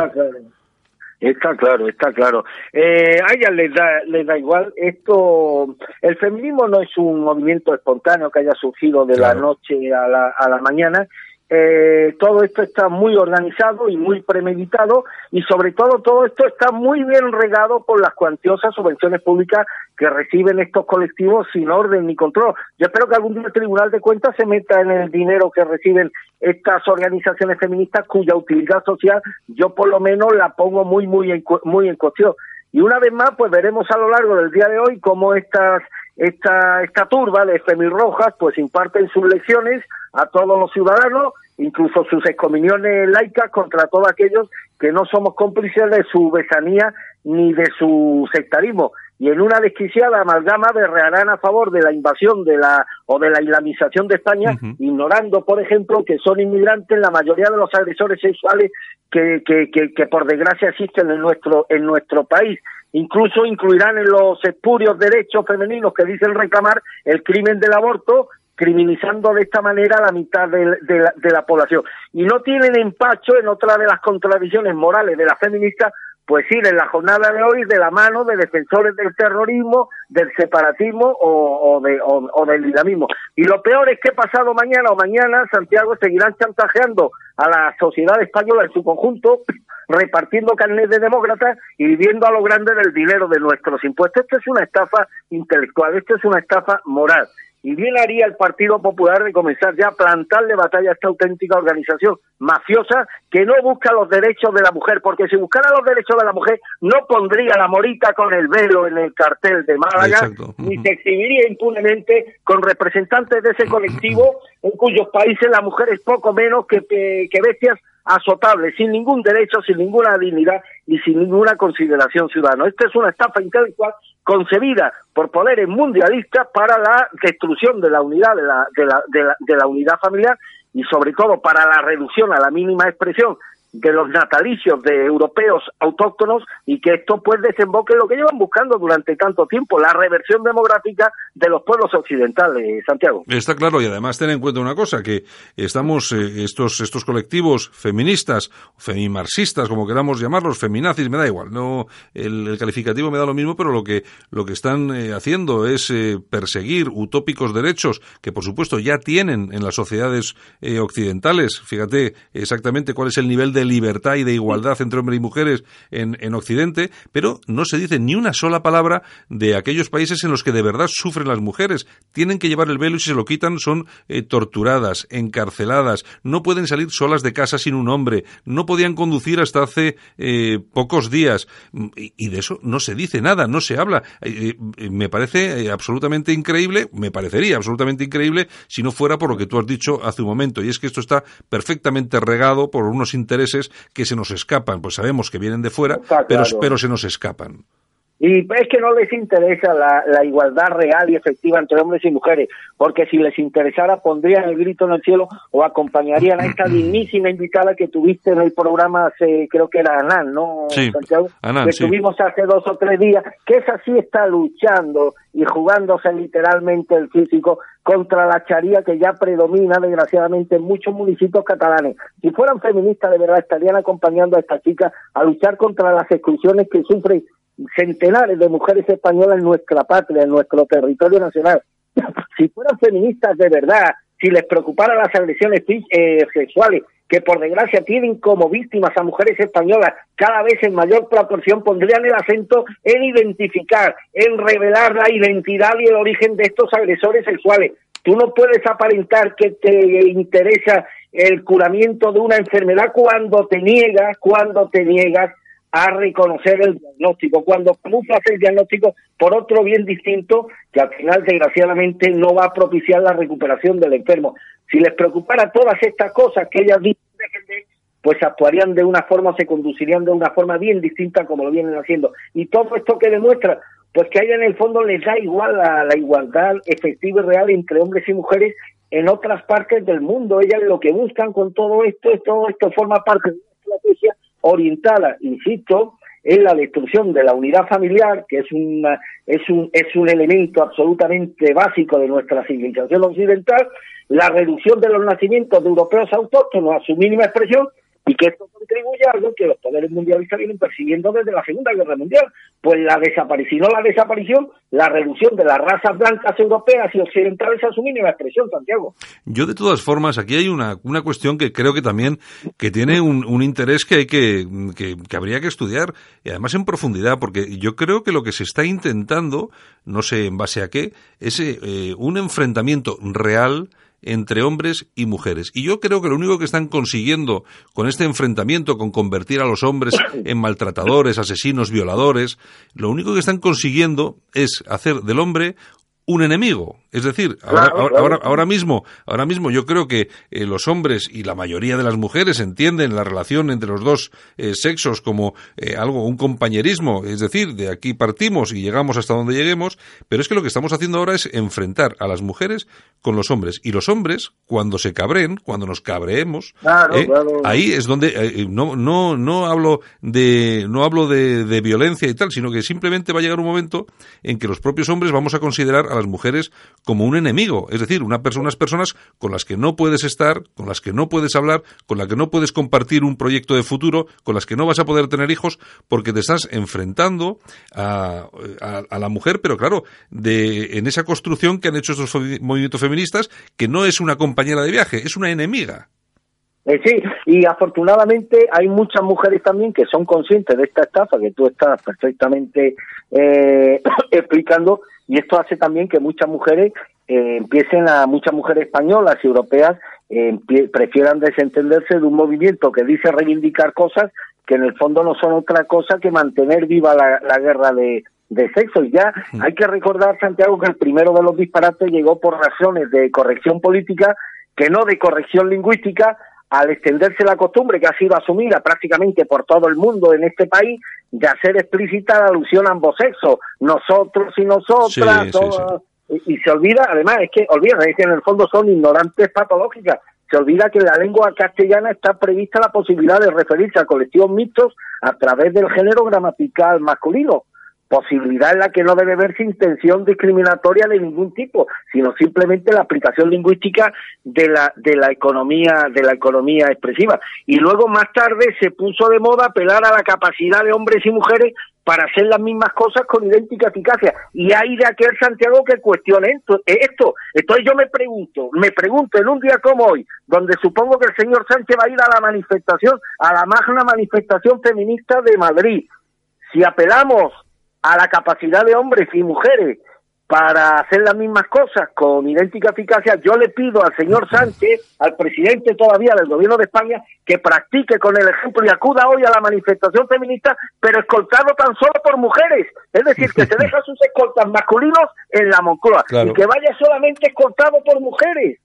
Está claro. Eh, a ella les da, les da igual. Esto, el feminismo no es un movimiento espontáneo que haya surgido de la noche a la, a la mañana eh, todo esto está muy organizado y muy premeditado y sobre todo todo esto está muy bien regado por las cuantiosas subvenciones públicas que reciben estos colectivos sin orden ni control. Yo espero que algún día el Tribunal de Cuentas se meta en el dinero que reciben estas organizaciones feministas cuya utilidad social yo por lo menos la pongo muy muy en, muy en cuestión. Y una vez más, pues veremos a lo largo del día de hoy cómo estas esta, esta turba de femirrojas pues imparten sus lecciones a todos los ciudadanos, incluso sus excomuniones laicas contra todos aquellos que no somos cómplices de su besanía ni de su sectarismo. Y en una desquiciada amalgama berrearán a favor de la invasión de la o de la islamización de España, ignorando, por ejemplo, que son inmigrantes la mayoría de los agresores sexuales que, que, que, que por desgracia existen en nuestro, en nuestro país. Incluso incluirán en los espurios derechos femeninos que dicen reclamar el crimen del aborto, criminalizando de esta manera a la mitad de, la, de, la, población. Y no tienen empacho en otra de las contradicciones morales de la feminista, pues ir en la jornada de hoy de la mano de defensores del terrorismo, del separatismo o, de, o, del islamismo. Y lo peor es que pasado mañana o mañana Santiago seguirán chantajeando a la sociedad española en su conjunto repartiendo carnet de demócratas y viviendo a lo grande del dinero de nuestros impuestos. Esto es una estafa intelectual, esto es una estafa moral. Y bien haría el Partido Popular de comenzar ya a plantarle batalla a esta auténtica organización mafiosa que no busca los derechos de la mujer, porque si buscara los derechos de la mujer no pondría la morita con el velo en el cartel de Málaga, ni se exhibiría impunemente con representantes de ese colectivo en cuyos países la mujer es poco menos que, que bestias azotable, sin ningún derecho, sin ninguna dignidad y sin ninguna consideración ciudadana. Esta es una estafa intelectual concebida por poderes mundialistas para la destrucción de la unidad de la, de la, de la, de la unidad familiar y sobre todo para la reducción a la mínima expresión de los natalicios de europeos autóctonos y que esto pues desemboque en lo que llevan buscando durante tanto tiempo, la reversión demográfica de los pueblos occidentales, Santiago. Está claro y además ten en cuenta una cosa, que estamos, eh, estos, estos colectivos feministas, femimarxistas, como queramos llamarlos, feminazis, me da igual, no, el, calificativo me da lo mismo, pero lo que, lo que están eh, haciendo es eh, perseguir utópicos derechos que por supuesto ya tienen en las sociedades occidentales. Fíjate exactamente cuál es el nivel de libertad y de igualdad entre hombres y mujeres en, en Occidente, pero no se dice ni una sola palabra de aquellos países en los que de verdad sufren las mujeres. Tienen que llevar el velo y si se lo quitan son eh, torturadas, encarceladas, no pueden salir solas de casa sin un hombre, no podían conducir hasta hace eh, pocos días y, de eso no se dice nada, no se habla. Eh, me parece absolutamente increíble, me parecería absolutamente increíble si no fuera por lo que tú has dicho hace un momento y es que esto está perfectamente regado por unos intereses que se nos escapan, pues sabemos que vienen de fuera, pero, pero se nos escapan. Y es que no les interesa la, la, igualdad real y efectiva entre hombres y mujeres, porque si les interesara pondrían el grito en el cielo o acompañarían a esta dignísima invitada que tuviste en el programa hace, creo que era Anán, ¿no? Sí, que tuvimos hace dos o tres días, que esa sí está luchando y jugándose literalmente el físico contra la charía que ya predomina desgraciadamente en muchos municipios catalanes. Si fueran feministas de verdad estarían acompañando a esta chica a luchar contra las exclusiones que sufren centenares de mujeres españolas en nuestra patria, en nuestro territorio nacional. Si fueran feministas de verdad, si les preocuparan las agresiones eh, sexuales que por desgracia tienen como víctimas a mujeres españolas cada vez en mayor proporción, pondrían el acento en identificar, en revelar la identidad y el origen de estos agresores sexuales. Tú no puedes aparentar que te interesa el curamiento de una enfermedad cuando te niegas, cuando te niegas a reconocer el diagnóstico, cuando camuflas el diagnóstico por otro bien distinto que al final desgraciadamente no va a propiciar la recuperación del enfermo. Si les preocupara todas estas cosas que ellas dicen, pues actuarían de una forma, se conducirían de una forma bien distinta como lo vienen haciendo. Y todo esto que demuestra, pues que a en el fondo les da igual a la igualdad efectiva y real entre hombres y mujeres en otras partes del mundo. Ellas lo que buscan con todo esto, todo esto forma parte de una estrategia orientada, insisto, en la destrucción de la unidad familiar, que es, una, es, un, es un elemento absolutamente básico de nuestra civilización occidental, la reducción de los nacimientos de europeos autóctonos a su mínima expresión y que esto contribuye a algo que los poderes mundialistas vienen persiguiendo desde la Segunda Guerra Mundial, pues la desaparición, no la desaparición, la reducción de las razas blancas europeas y occidentales a su mínima expresión, Santiago. Yo de todas formas, aquí hay una, una cuestión que creo que también que tiene un, un interés que hay que, que, que, habría que estudiar, y además en profundidad, porque yo creo que lo que se está intentando, no sé en base a qué, es eh, un enfrentamiento real entre hombres y mujeres. Y yo creo que lo único que están consiguiendo con este enfrentamiento, con convertir a los hombres en maltratadores, asesinos, violadores, lo único que están consiguiendo es hacer del hombre un enemigo. Es decir, ahora, ahora, ahora, mismo, ahora mismo yo creo que eh, los hombres y la mayoría de las mujeres entienden la relación entre los dos eh, sexos como eh, algo, un compañerismo, es decir, de aquí partimos y llegamos hasta donde lleguemos, pero es que lo que estamos haciendo ahora es enfrentar a las mujeres con los hombres. Y los hombres, cuando se cabren, cuando nos cabreemos, ahí es donde no, no, no hablo de, no hablo de, de violencia y tal, sino que simplemente va a llegar un momento en que los propios hombres vamos a considerar las mujeres como un enemigo, es decir, una persona, unas personas con las que no puedes estar, con las que no puedes hablar, con las que no puedes compartir un proyecto de futuro, con las que no vas a poder tener hijos, porque te estás enfrentando a, a, la mujer, pero claro, de, en esa construcción que han hecho estos movimientos feministas, que no es una compañera de viaje, es una enemiga. Eh, sí, y afortunadamente hay muchas mujeres también que son conscientes de esta estafa que tú estás perfectamente eh, explicando y esto hace también que muchas mujeres eh, empiecen a, muchas mujeres españolas y europeas eh, prefieran desentenderse de un movimiento que dice reivindicar cosas que en el fondo no son otra cosa que mantener viva la, guerra de, de sexo. Y ya hay que recordar, Santiago, que el primero de los disparates llegó por razones de corrección política que no de corrección lingüística, al extenderse la costumbre que ha sido asumida prácticamente por todo el mundo en este país de hacer explícita la alusión a ambos sexos, nosotros y nosotras, Y, se olvida, además, es que olvida, es que en el fondo son ignorantes patológicas, se olvida que en la lengua castellana está prevista la posibilidad de referirse a colectivos mixtos a través del género gramatical masculino posibilidad en la que no debe verse intención discriminatoria de ningún tipo, sino simplemente la aplicación lingüística de la de la economía de la economía expresiva. Y luego más tarde se puso de moda apelar a la capacidad de hombres y mujeres para hacer las mismas cosas con idéntica eficacia. Y hay de aquel Santiago que cuestione esto, esto. Entonces yo me pregunto, me pregunto en un día como hoy, donde supongo que el señor Sánchez va a ir a la manifestación, a la magna manifestación feminista de Madrid, si apelamos a la capacidad de hombres y mujeres para hacer las mismas cosas con idéntica eficacia, yo le pido al señor Sánchez, al presidente todavía del gobierno de España, que practique con el ejemplo y acuda hoy a la manifestación feminista, pero escoltado tan solo por mujeres. Es decir, que se deja sus escoltas masculinos en la Moncloa y que vaya solamente escoltado por mujeres.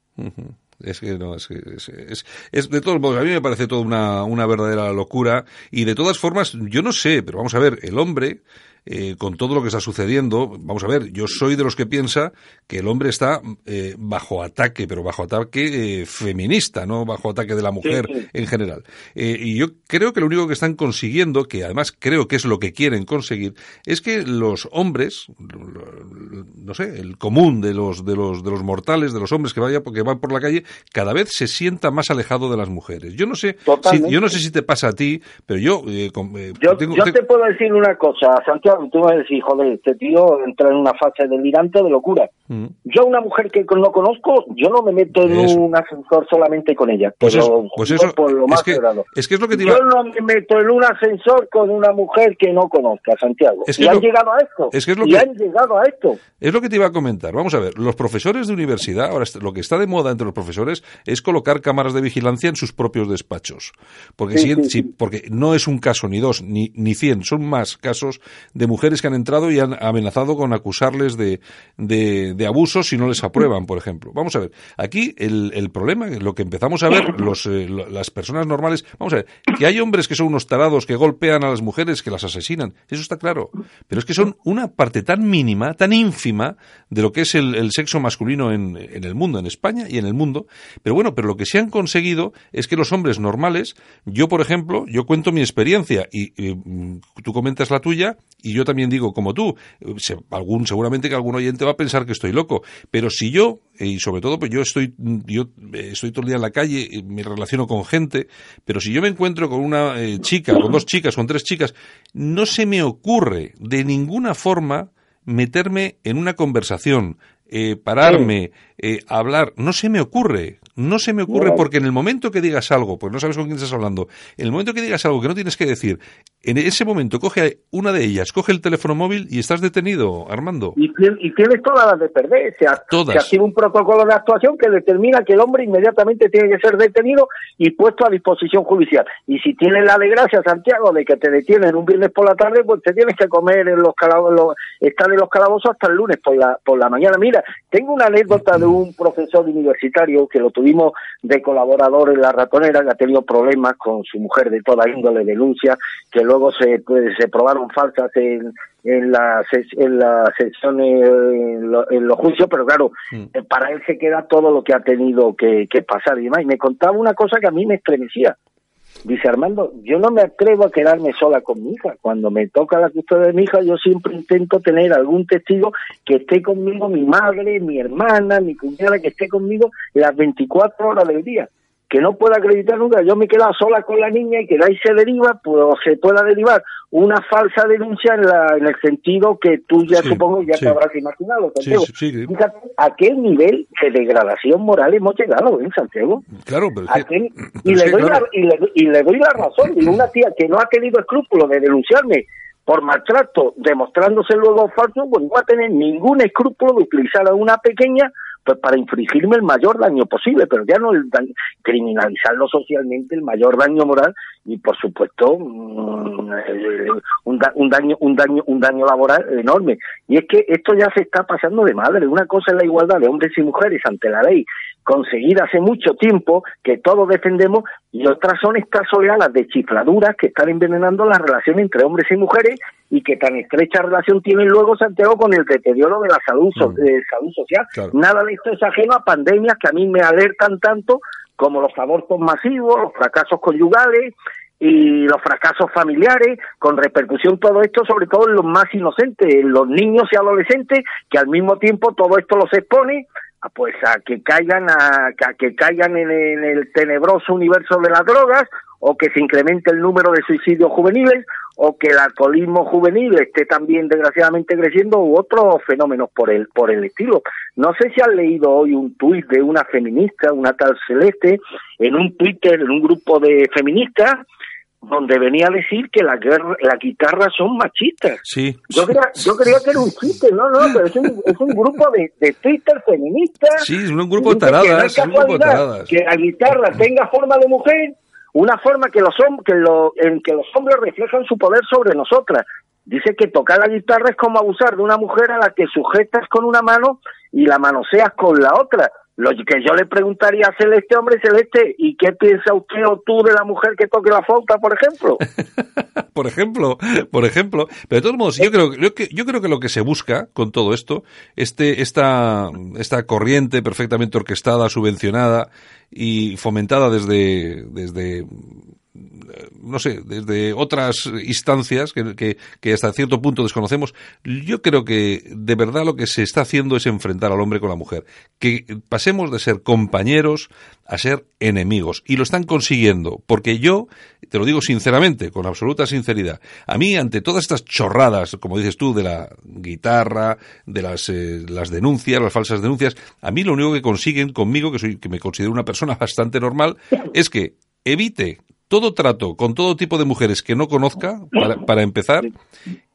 Es que no, es, es, es, de todos modos, a mí me parece toda una, una verdadera locura y de todas formas, yo no sé, pero vamos a ver, el hombre eh, con todo lo que está sucediendo, vamos a ver, yo soy de los que piensa que el hombre está eh, bajo ataque, pero bajo ataque eh, feminista, no bajo ataque de la mujer en general. y yo creo que lo único que están consiguiendo, que además creo que es lo que quieren conseguir, es que los hombres, no sé, el común de los de los de los mortales, de los hombres que vaya que van por la calle, cada vez se sienta más alejado de las mujeres. Yo no sé, si, yo no sé si te pasa a ti, pero yo yo, yo te puedo decir una cosa, Santiago Santiago, tú me decís, joder, este tío entra en una fase delirante de locura. Mm. Yo, una mujer que no conozco, yo no me meto en Eso. un ascensor solamente con ella. Pues pero eso- pues eso- por lo es más que- es que es lo que te iba- Yo no me meto en un ascensor con una mujer que no conozca, Santiago. Es que y han llegado a esto. es que es lo y que- han llegado a esto. Es lo que te iba a comentar. Vamos a ver, los profesores de universidad, ahora lo que está de moda entre los profesores es colocar cámaras de vigilancia en sus propios despachos. Porque, Sí, si- sí, si- sí. porque no es un caso, ni dos, ni, ni cien, son más casos de mujeres que han entrado y han amenazado con acusarles de, de, de abusos si no les aprueban, por ejemplo. Vamos a ver, aquí el, el problema, lo que empezamos a ver, los, eh, las personas normales, vamos a ver, que hay hombres que son unos tarados que golpean a las mujeres, que las asesinan, eso está claro. Pero es que son una parte tan mínima, tan ínfima de lo que es el, el sexo masculino en, en el mundo, en España y en el mundo. Pero bueno, pero lo que se han conseguido es que los hombres normales, yo por ejemplo, yo cuento mi experiencia y, y, mm, tú comentas la tuya y yo también digo como tú, se- algún seguramente que algún oyente va a pensar que estoy loco, pero si yo eh, y sobre todo pues yo estoy yo eh, estoy todo el día en la calle, eh, me relaciono con gente, pero si yo me encuentro con una eh, chica, con dos chicas, con tres chicas, no se me ocurre de ninguna forma meterme en una conversación, eh, pararme, eh, hablar, no se me ocurre, no se me ocurre porque en el momento que digas algo, pues no sabes con quién estás hablando, en el momento que digas algo que no tienes que decir, en ese momento coge una de ellas, coge el teléfono móvil y estás detenido, Armando. Y, y tienes todas las de perder. Se, Todas. se activa un protocolo de actuación que determina que el hombre inmediatamente tiene que ser detenido y puesto a disposición judicial. Y si tienes la desgracia, Santiago, de que te detienen un viernes por la tarde, pues te tienes que comer en los calabozos, estar en los calabozos hasta el lunes por la, por la mañana. Mira, tengo una anécdota de un profesor universitario que lo tuvimos de colaborador en la ratonera, que ha tenido problemas con su mujer de toda índole, denuncias, que luego se, pues, se probaron falsas en, en la ses- en la sesión eh, en, lo- en los juicios pero claro Mm. eh, para él se queda todo lo que ha tenido que, que pasar y demás. Y me contaba una cosa que a mí me estremecía dice Armando yo no me atrevo a quedarme sola con mi hija. Cuando me toca la custodia de mi hija yo siempre intento tener algún testigo que esté conmigo mi madre mi hermana mi cuñada que esté conmigo las 24 horas del día que no pueda acreditar nunca, yo me quedo sola con la niña y que de ahí se deriva, pues se pueda derivar una falsa denuncia en, la, en el sentido que tú ya Sí, supongo ya sí. te habrás imaginado, Santiago. sí, sí. Fíjate a qué nivel de degradación moral hemos llegado, ¿eh, Santiago? Claro, pero Y, le doy claro, la, y, le, y le doy la razón, de una tía que no ha tenido escrúpulo de denunciarme por maltrato, demostrándose luego falso, pues no va a tener ningún escrúpulo de utilizar a una pequeña pues para infligirme el mayor daño posible, pero ya no el daño, criminalizarlo socialmente, el mayor daño moral y por supuesto mm, eh, un, un daño un daño un daño laboral enorme. Y es que esto ya se está pasando de madre. Una cosa es la igualdad de hombres y mujeres ante la ley conseguida hace mucho tiempo que todos defendemos y otras son estas oleadas de chifladuras que están envenenando la relación entre hombres y mujeres y que tan estrecha relación tienen luego Santiago con el deterioro de la salud, so- Mm. eh, salud social. Claro. Nada de esto es ajeno a pandemias que a mí me alertan tanto como los abortos masivos, los fracasos conyugales y los fracasos familiares, con repercusión todo esto, sobre todo en los más inocentes, en los niños y adolescentes, que al mismo tiempo todo esto los expone pues a que caigan a, a que caigan en, en el tenebroso universo de las drogas o que se incremente el número de suicidios juveniles o que el alcoholismo juvenil esté también desgraciadamente creciendo u otros fenómenos por el por el estilo. No sé si han leído hoy un tuit de una feminista, una tal Celeste, en un Twitter, en un grupo de feministas, donde venía a decir que la guerra, la guitarra son machistas. sí, Yo creía, yo creía que era un chiste, no, no, pero es un, es un grupo de, de Twitter feministas. Sí, es un grupo de Dice que no taradas, un grupo taradas. Que la guitarra tenga forma de mujer, una forma que los, que lo, en que los hombres reflejan su poder sobre nosotras. Dice que tocar la guitarra es como abusar de una mujer a la que sujetas con una mano y la manoseas con la otra. Lo que yo le preguntaría a Celeste, hombre Celeste, ¿y qué piensa usted o tú de la mujer que toque la flauta, por ejemplo? por ejemplo, por ejemplo. Pero de todos modos, yo creo, yo, yo creo que lo que se busca con todo esto, este, esta, esta corriente perfectamente orquestada, subvencionada y fomentada desde, desde, no sé, desde otras instancias que, que, hasta cierto punto desconocemos, yo creo que de verdad lo que se está haciendo es enfrentar al hombre con la mujer. Que pasemos de ser compañeros a ser enemigos. Y lo están consiguiendo. Porque yo, te lo digo sinceramente, con absoluta sinceridad, a mí ante todas estas chorradas, como dices tú, de la guitarra, de las, eh, las denuncias, las falsas denuncias, a mí lo único que consiguen conmigo, que soy, que me considero una persona bastante normal, es que evite todo trato con todo tipo de mujeres que no conozca, para, empezar,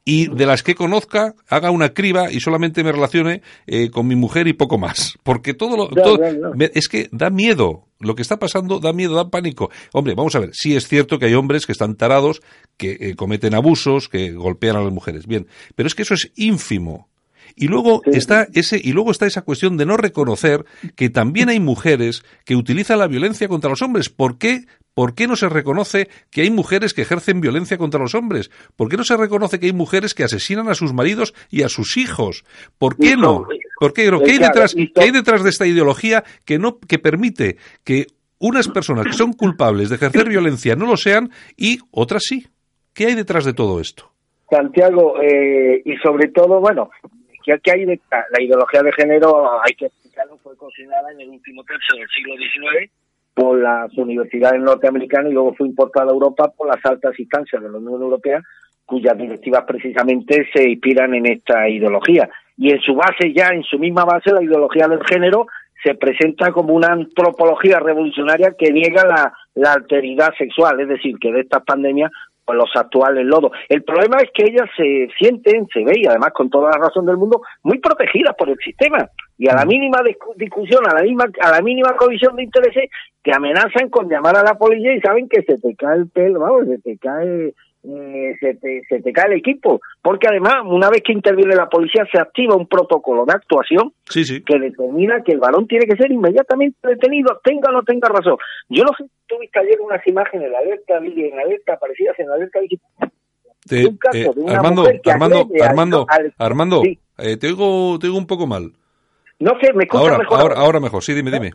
y de las que conozca haga una criba y solamente me relacione eh, con mi mujer y poco más. Porque todo, lo, es que da miedo. Lo que está pasando da miedo, da pánico. Hombre, vamos a ver, sí es cierto que hay hombres que están tarados, que eh, cometen abusos, que golpean a las mujeres. Bien, pero es que eso es ínfimo. Y luego está ese y luego está esa cuestión de no reconocer que también hay mujeres que utilizan la violencia contra los hombres. ¿Por qué? ¿Por qué no se reconoce que hay mujeres que ejercen violencia contra los hombres? ¿Por qué no se reconoce que hay mujeres que asesinan a sus maridos y a sus hijos? ¿Por qué no? ¿Por qué, ¿Qué hay detrás, ¿qué hay detrás de esta ideología que no que permite que unas personas que son culpables de ejercer violencia no lo sean y otras sí? ¿Qué hay detrás de todo esto? Santiago, eh, y sobre todo, bueno, que hay de, la ideología de género, hay que explicarlo, fue cocinada en el último tercio del siglo XIX por las universidades norteamericanas y luego fue importada a Europa por las altas instancias de la Unión Europea, cuyas directivas precisamente se inspiran en esta ideología. Y en su base, ya en su misma base, la ideología del género se presenta como una antropología revolucionaria que niega la, la alteridad sexual, es decir, que de estas pandemias pues los actuales lodos. El problema es que ellas se sienten, se ve, y además con toda la razón del mundo, muy protegidas por el sistema. Y a la mínima discusión, a la mínima, a la mínima colisión de intereses, te amenazan con llamar a la policía y saben que se te cae el pelo, vamos, se te cae se, te, se te cae el equipo. Porque además, una vez que interviene la policía, se activa un protocolo de actuación que determina que el varón tiene que ser inmediatamente detenido, tenga o no tenga razón. Yo no sé si tuviste ayer unas imágenes de alerta, en alerta, parecidas en alerta digital. Armando, Armando, Armando, Armando, eh, te, oigo, te oigo un poco mal. No sé, me escuchas ahora, mejor. Ahora, ahora mejor, sí, dime, dime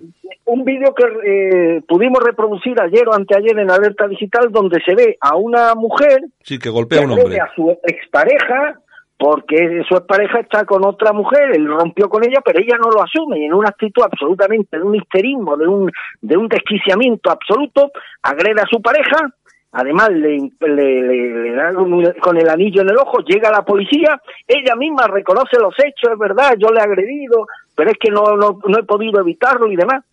un vídeo que eh, pudimos reproducir ayer o anteayer en Alerta Digital donde se ve a una mujer sí, que golpea a un hombre. a su expareja porque su expareja está con otra mujer, él rompió con ella, pero ella no lo asume y en una actitud absolutamente de un histerismo, de un, de un desquiciamiento absoluto, agrede a su pareja, además le, le, le, da con el anillo en el ojo, llega la policía, ella misma reconoce los hechos, es verdad, yo le he agredido, pero es que no, no, no he podido evitarlo y demás.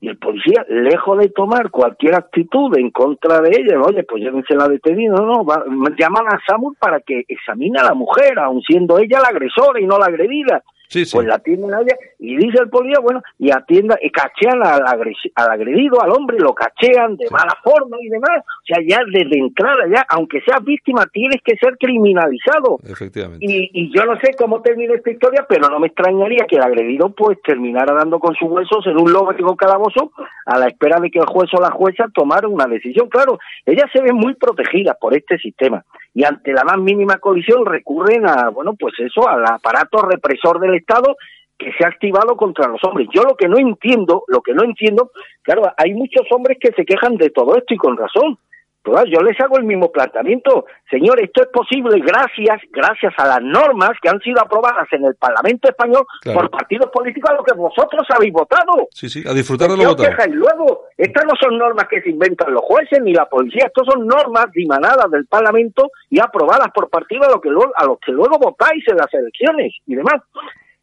Y el policía, lejos de tomar cualquier actitud en contra de ella, oye, pues llévense la detenida, no, va, llaman a Samuel para que examine a la mujer, aun siendo ella la agresora y no la agredida. Pues la atienden a ella y dice el policía, bueno, y atienda, y cachean al, al agredido, al hombre, lo cachean de mala forma y demás. O sea, ya desde entrada, ya, aunque seas víctima, tienes que ser criminalizado. Efectivamente. Y, y yo no sé cómo termina esta historia, pero no me extrañaría que el agredido pues terminara dando con sus huesos en un lógico calabozo a la espera de que el juez o la jueza tomara una decisión. Claro, ellas se ven muy protegidas por este sistema y ante la más mínima colisión recurren a, bueno, pues eso, al aparato represor del Estado que se ha activado contra los hombres. Yo lo que no entiendo, lo que no entiendo, claro, hay muchos hombres que se quejan de todo esto y con razón, yo les hago el mismo planteamiento. Señor, esto es posible gracias, gracias a las normas que han sido aprobadas en el Parlamento español por partidos políticos a los que vosotros habéis votado. Sí, sí, a disfrutar de lo votado. Y luego, estas no son normas que se inventan los jueces ni la policía, estas son normas dimanadas del Parlamento y aprobadas por partidos a los que luego, a los que luego votáis en las elecciones y demás.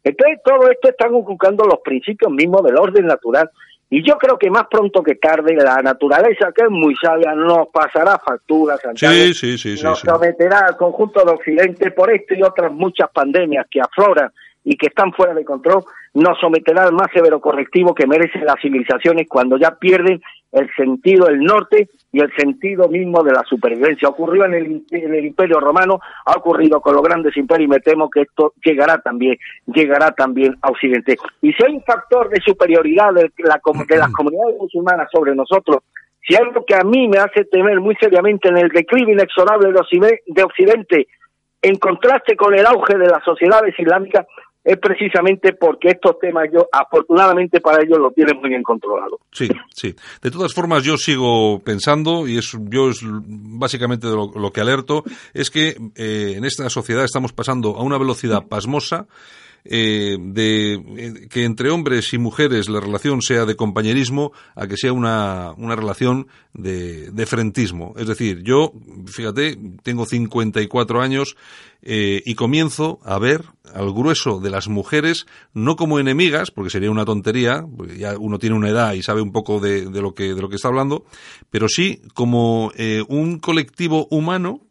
Entonces, todo esto están inculcando los principios mismos del orden natural y yo creo que más pronto que tarde la naturaleza, que es muy sabia, nos pasará facturas, sí, sí, sí, nos someterá al conjunto de Occidente por esto y otras muchas pandemias que afloran y que están fuera de control, nos someterá al más severo correctivo que merecen las civilizaciones cuando ya pierden el sentido del norte y el sentido mismo de la supervivencia. Ocurrió en el, en el Imperio Romano, ha ocurrido con los grandes imperios y me temo que esto llegará también, llegará también a Occidente. Y si hay un factor de superioridad de, la, de las comunidades musulmanas sobre nosotros, si hay algo que a mí me hace temer muy seriamente en el declive inexorable de Occidente, en contraste con el auge de las sociedades islámicas, es precisamente porque estos temas yo, afortunadamente para ellos, lo tienen muy bien controlado. Sí, sí. De todas formas, yo sigo pensando, y es, yo es básicamente de lo, que alerto, es que eh, en esta sociedad estamos pasando a una velocidad pasmosa eh, de eh, que entre hombres y mujeres la relación sea de compañerismo a que sea una, una relación de, de frentismo. Es decir, yo, fíjate, tengo 54 años eh, y comienzo a ver al grueso de las mujeres no como enemigas, porque sería una tontería, porque ya uno tiene una edad y sabe un poco de, de lo que de lo que está hablando, pero sí como un colectivo humano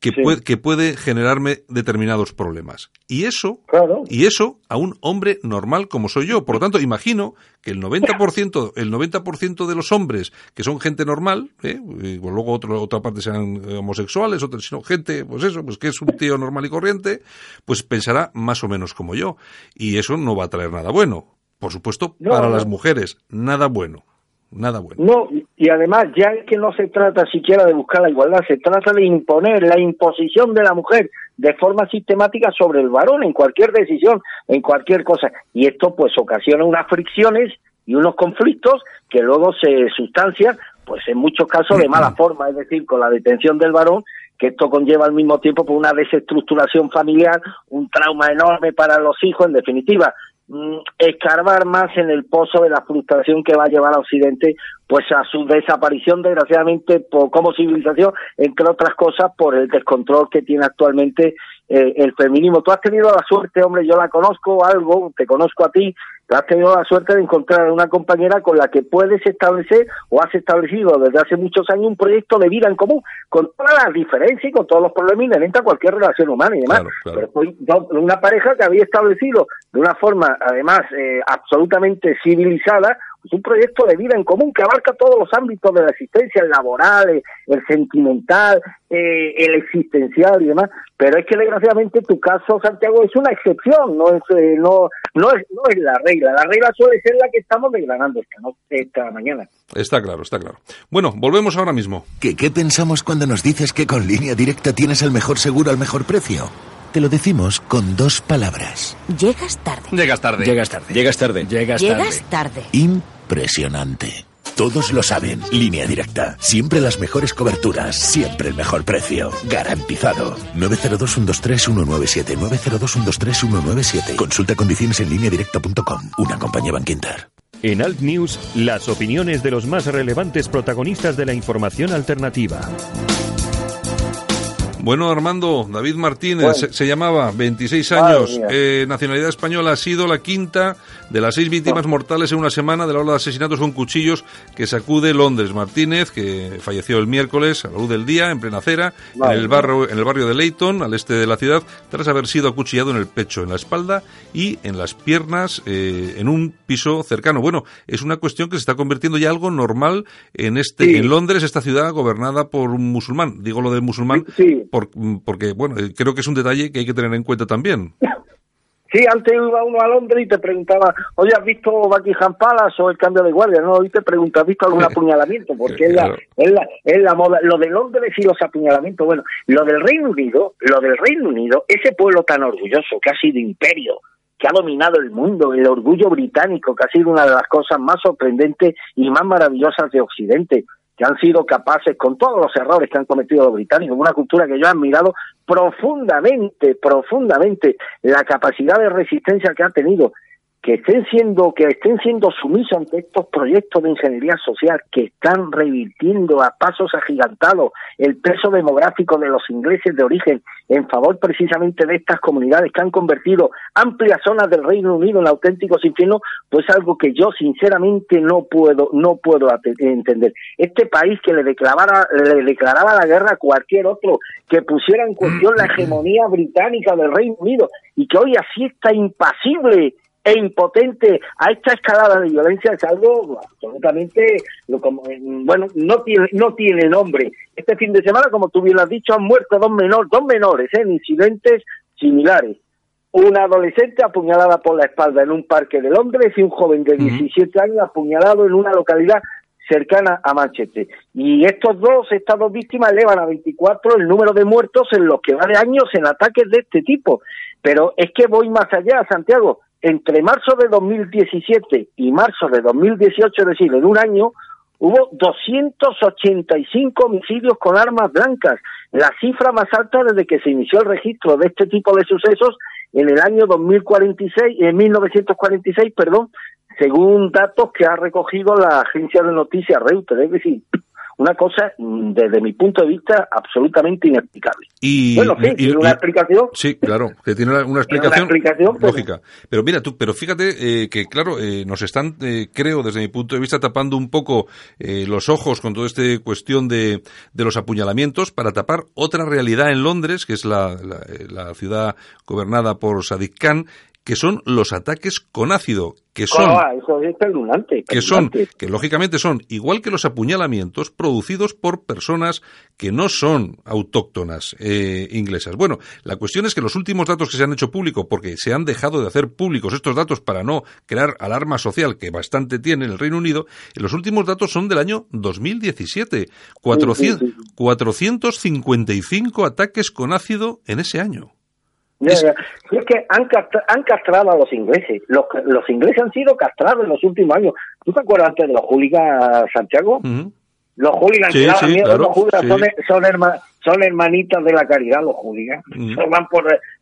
que, puede, que puede generarme determinados problemas. Y eso, y eso a un hombre normal como soy yo. Por lo tanto, imagino que el 90%, el 90% de los hombres que son gente normal, ¿eh? y pues luego otro, otra parte sean homosexuales, otra, sino gente, pues eso, pues que es un tío normal y corriente, pues pensará más o menos como yo. Y eso no va a traer nada bueno. Por supuesto, para las mujeres, nada bueno. Nada bueno. No, y además ya es que no se trata siquiera de buscar la igualdad, se trata de imponer la imposición de la mujer de forma sistemática sobre el varón en cualquier decisión, en cualquier cosa. Y esto pues ocasiona unas fricciones y unos conflictos que luego se sustancian, pues en muchos casos de mala forma, es decir, con la detención del varón que esto conlleva al mismo tiempo por una desestructuración familiar, un trauma enorme para los hijos, en definitiva, escarbar más en el pozo de la frustración que va a llevar a Occidente pues a su desaparición desgraciadamente por, como civilización entre otras cosas por el descontrol que tiene actualmente eh, el feminismo. Tú has tenido la suerte hombre yo la conozco algo te conozco a ti has tenido la suerte de encontrar una compañera con la que puedes establecer o has establecido desde hace muchos años un proyecto de vida en común, con todas las diferencias y con todos los problemas inherentes a cualquier relación humana y demás. Pero fue una pareja que había establecido de una forma, además, eh, absolutamente civilizada, es un proyecto de vida en común que abarca todos los ámbitos de la existencia, el laboral, el sentimental, eh, el existencial y demás. Pero es que desgraciadamente tu caso, Santiago, es una excepción, no es, eh, no, no es, no es la regla. La regla suele ser la que estamos desgranando esta, esta mañana. Está claro, está claro. Bueno, volvemos ahora mismo. ¿Qué, ¿Qué pensamos cuando nos dices que con línea directa tienes el mejor seguro al mejor precio? Te lo decimos con dos palabras. Llegas tarde. Llegas tarde. Llegas tarde. Llegas tarde. Llegas tarde. Llegas tarde. Impresionante. Todos lo saben. Línea directa. Siempre las mejores coberturas. Siempre el mejor precio. Garantizado. 902-123-197. 902-123-197. Consulta condiciones en línea directa.com. Una compañía Banquinter. En Alt News, las opiniones de los más relevantes protagonistas de la información alternativa. Bueno, Armando, David Martínez se, llamaba, 26 años, eh, nacionalidad española, ha sido la quinta de las seis víctimas mortales en una semana de la ola de asesinatos con cuchillos que sacude Londres. Martínez, que falleció el miércoles a la luz del día, en plena acera, en, el barrio, en el barrio de Leighton, al este de la ciudad, tras haber sido acuchillado en el pecho, en la espalda y en las piernas eh, en un piso cercano. Bueno, es una cuestión que se está convirtiendo ya algo normal en este en Londres, esta ciudad gobernada por un musulmán. Digo lo de musulmán porque, bueno, creo que es un detalle que hay que tener en cuenta también. Sí, antes iba uno a Londres y te preguntaba, oye, ¿has visto Buckingham Palace o el cambio de guardia? No, hoy te pregunto, ¿has visto algún apuñalamiento? Porque es, la, es, la, es la moda. Lo de Londres y los apuñalamientos, bueno, lo del Reino Unido, lo del Reino Unido, ese pueblo tan orgulloso que ha sido imperio, que ha dominado el mundo, el orgullo británico, que ha sido una de las cosas más sorprendentes y más maravillosas de Occidente, que han sido capaces, con todos los errores que han cometido los británicos, una cultura que yo he admirado profundamente, profundamente, la capacidad de resistencia que ha tenido que estén siendo que estén siendo sumisos ante estos proyectos de ingeniería social que están revirtiendo a pasos agigantados el peso demográfico de los ingleses de origen en favor precisamente de estas comunidades que han convertido amplias zonas del Reino Unido en auténticos infiernos, pues algo que yo sinceramente no puedo no puedo entender. Este país que le declaraba le declaraba la guerra a cualquier otro, que pusiera en cuestión la hegemonía británica del Reino Unido y que hoy así está impasible e impotente a esta escalada de violencia es algo absolutamente bueno no tiene no tiene nombre este fin de semana como tú bien has dicho han muerto dos menores dos menores ¿eh? en incidentes similares una adolescente apuñalada por la espalda en un parque de Londres y un joven de 17 años apuñalado en una localidad cercana a Manchester. Y estos dos, estas dos víctimas elevan a 24 el número de muertos en los que va de años en ataques de este tipo. Pero es que voy más allá, Santiago. Entre marzo de 2017 y marzo de 2018, es decir, en un año, hubo 285 homicidios con armas blancas, la cifra más alta desde que se inició el registro de este tipo de sucesos en el año 2046, en 1946, perdón, según datos que ha recogido la agencia de noticias Reuters. Es decir, una cosa, mm, desde mi punto de vista, absolutamente inexplicable. Y, bueno, sí, tiene una explicación. Sí, claro, que tiene una explicación, lógica. Pero mira, tú, pero fíjate eh, que, claro, eh, nos están, eh, creo, desde mi punto de vista, tapando un poco los ojos con toda esta cuestión de, de, los apuñalamientos para tapar otra realidad en Londres, que es la, la, la ciudad gobernada por Sadiq Khan, que son los ataques con ácido, que son, ah, eso es que son, que lógicamente son igual que los apuñalamientos producidos por personas que no son autóctonas eh, inglesas. Bueno, la cuestión es que los últimos datos que se han hecho públicos, porque se han dejado de hacer públicos estos datos para no crear alarma social que bastante tiene el Reino Unido, los últimos datos son del año 2017, 400, 455 ataques con ácido en ese año. Es... que han, han castrado a los ingleses. Los, los ingleses han sido castrados en los últimos años. ¿Tú te acuerdas antes de los hooligans, Santiago? Los hooligans, son, son, hermanitas de la caridad, los hooligans.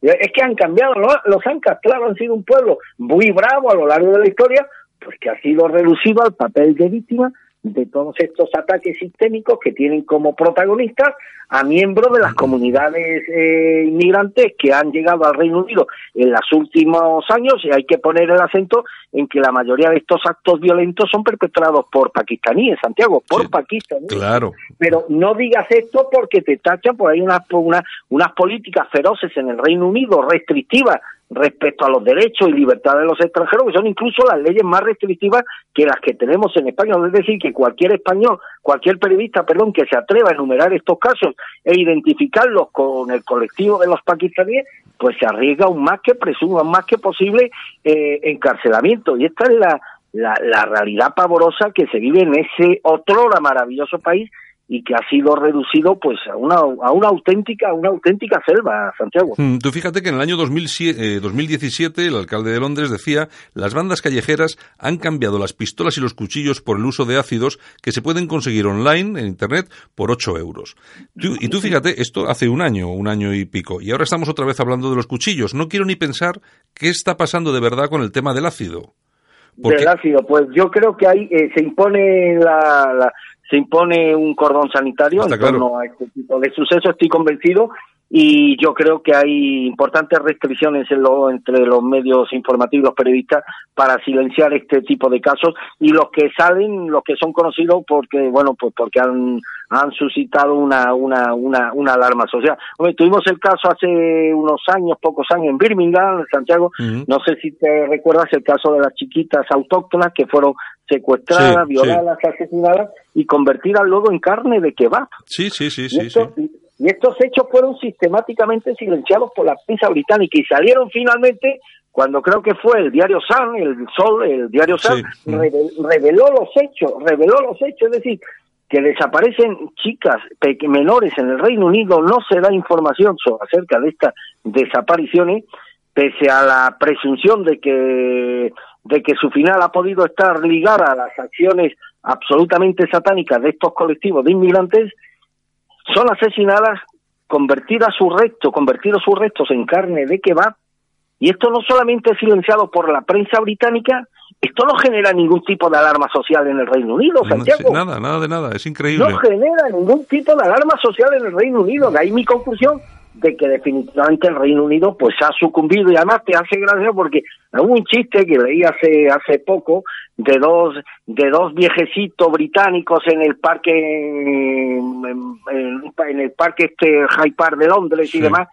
es que han cambiado, los han castrado, han sido un pueblo muy bravo a lo largo de la historia, porque ha sido reducido al papel de víctima de todos estos ataques sistémicos que tienen como protagonistas a miembros de las comunidades eh, inmigrantes que han llegado al Reino Unido en los últimos años y hay que poner el acento en que la mayoría de estos actos violentos son perpetrados por pakistaníes, Santiago, por pakistaníes. Claro. Pero no digas esto porque te tachan por ahí unas, una, unas políticas feroces en el Reino Unido, restrictivas respecto a los derechos y libertades de los extranjeros, que son incluso las leyes más restrictivas que las que tenemos en España. Es decir, que cualquier español, cualquier periodista, perdón, que se atreva a enumerar estos casos e identificarlos con el colectivo de los pakistaníes, pues se arriesga aún más que presumo, más que posible eh, encarcelamiento. Y esta es la, la, la realidad pavorosa que se vive en ese otro maravilloso país y que ha sido reducido pues a una, a una auténtica una auténtica selva, Santiago. Mm, tú fíjate que en el año 2007, 2017 eh, el alcalde de Londres decía las bandas callejeras han cambiado las pistolas y los cuchillos por el uso de ácidos que se pueden conseguir online en internet por 8 euros. y tú fíjate, esto hace un año, un año y pico, y ahora estamos otra vez hablando de los cuchillos. No quiero ni pensar qué está pasando de verdad con el tema del ácido. Del ácido, pues yo creo que ahí eh, se impone la se impone un cordón sanitario en torno a este tipo de sucesos, estoy convencido, y yo creo que hay importantes restricciones en lo, entre los medios informativos y los periodistas para silenciar este tipo de casos y los que salen, los que son conocidos porque, bueno, pues porque han, han suscitado una, una, una, una alarma social. tuvimos el caso hace unos años, pocos años, en Birmingham, en Santiago, no sé si te recuerdas el caso de las chiquitas autóctonas que fueron secuestradas, violadas, asesinadas y convertidas luego en carne de kebab. Sí, sí, sí, sí, sí. Y estos hechos fueron sistemáticamente silenciados por la prensa británica y salieron finalmente cuando creo que fue el diario Sun, el Sol, el diario Sun, reveló los hechos, reveló los hechos, es decir, que desaparecen chicas menores en el Reino Unido, no se da información sobre, acerca de estas desapariciones, pese a la presunción de que de que su final ha podido estar ligada a las acciones absolutamente satánicas de estos colectivos de inmigrantes, son asesinadas, convertidas sus restos, convertidos sus restos en carne de kebab, y esto no solamente es silenciado por la prensa británica, esto no genera ningún tipo de alarma social en el Reino Unido, Santiago. nada, nada de nada, es increíble. No genera ningún tipo de alarma social en el Reino Unido, de ahí mi conclusión de que definitivamente el Reino Unido pues ha sucumbido. Y además te hace gracia porque hubo un chiste que leí hace hace poco de dos de dos viejecitos británicos en el parque en, el parque este High Park de Londres y demás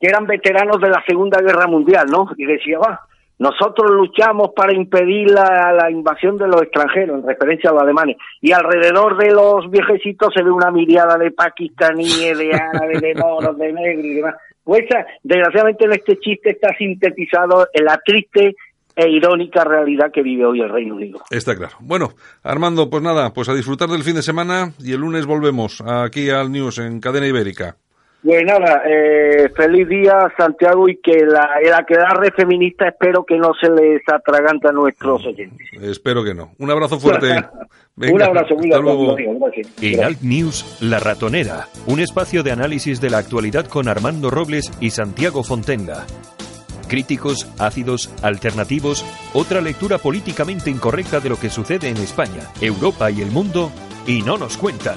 que eran veteranos de la Segunda Guerra Mundial, ¿no? Y decía, va, nosotros luchamos para impedir la, invasión de los extranjeros, en referencia a los alemanes. Y alrededor de los viejecitos se ve una miriada de pakistaníes, de árabes, de moros, de negros y demás. Pues desgraciadamente en este chiste está sintetizado en la triste e irónica realidad que vive hoy el Reino Unido. Está claro. Bueno, Armando, pues nada, pues a disfrutar del fin de semana y el lunes volvemos aquí al News en Cadena Ibérica. Pues nada, eh, feliz día Santiago y que la, la quedarre feminista espero que no se les atragante a nuestros oyentes. Espero que no. Un abrazo fuerte. Venga, Un abrazo, muy hasta luego. Alt News, La Ratonera, un espacio de análisis de la actualidad con Armando Robles y Santiago Fontenga. Críticos, ácidos, alternativos, otra lectura políticamente incorrecta de lo que sucede en España, Europa y el mundo, y no nos cuentan.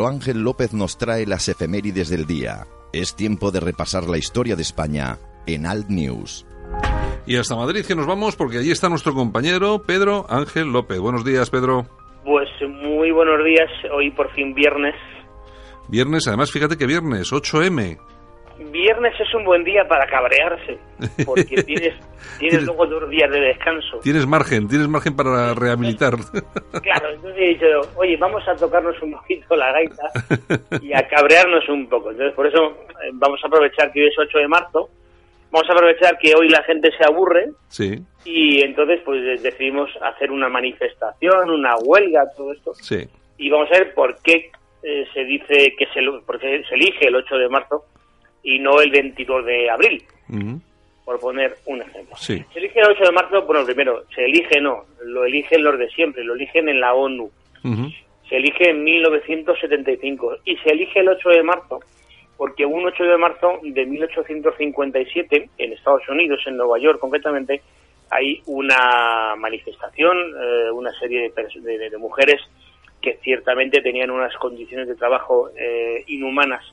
Pedro Ángel López nos trae las efemérides del día. Es tiempo de repasar la historia de España en Alt News. Y hasta Madrid que nos vamos porque allí está nuestro compañero Pedro Ángel López. Buenos días, Pedro. Pues muy buenos días, hoy por fin viernes. Viernes, además fíjate que viernes, 8M. Viernes es un buen día para cabrearse, porque tienes, tienes luego dos días de descanso. Tienes margen, tienes margen para rehabilitar. Claro, entonces he dicho, oye, vamos a tocarnos un poquito la gaita y a cabrearnos un poco. Entonces, por eso eh, vamos a aprovechar que hoy es 8 de marzo, vamos a aprovechar que hoy la gente se aburre Sí, y entonces pues de- decidimos hacer una manifestación, una huelga, todo esto. sí. y vamos a ver por qué eh, se dice que se, porque se elige el 8 de marzo y no el 22 de abril, por poner un ejemplo. Sí, Se elige el 8 de marzo, bueno, primero, se elige no, lo eligen los de siempre, lo eligen en la ONU. Se elige en 1975 y se elige el 8 de marzo porque un 8 de marzo de 1857 en Estados Unidos, en Nueva York concretamente, hay una manifestación, eh, una serie de- de- de mujeres que ciertamente tenían unas condiciones de trabajo eh, inhumanas,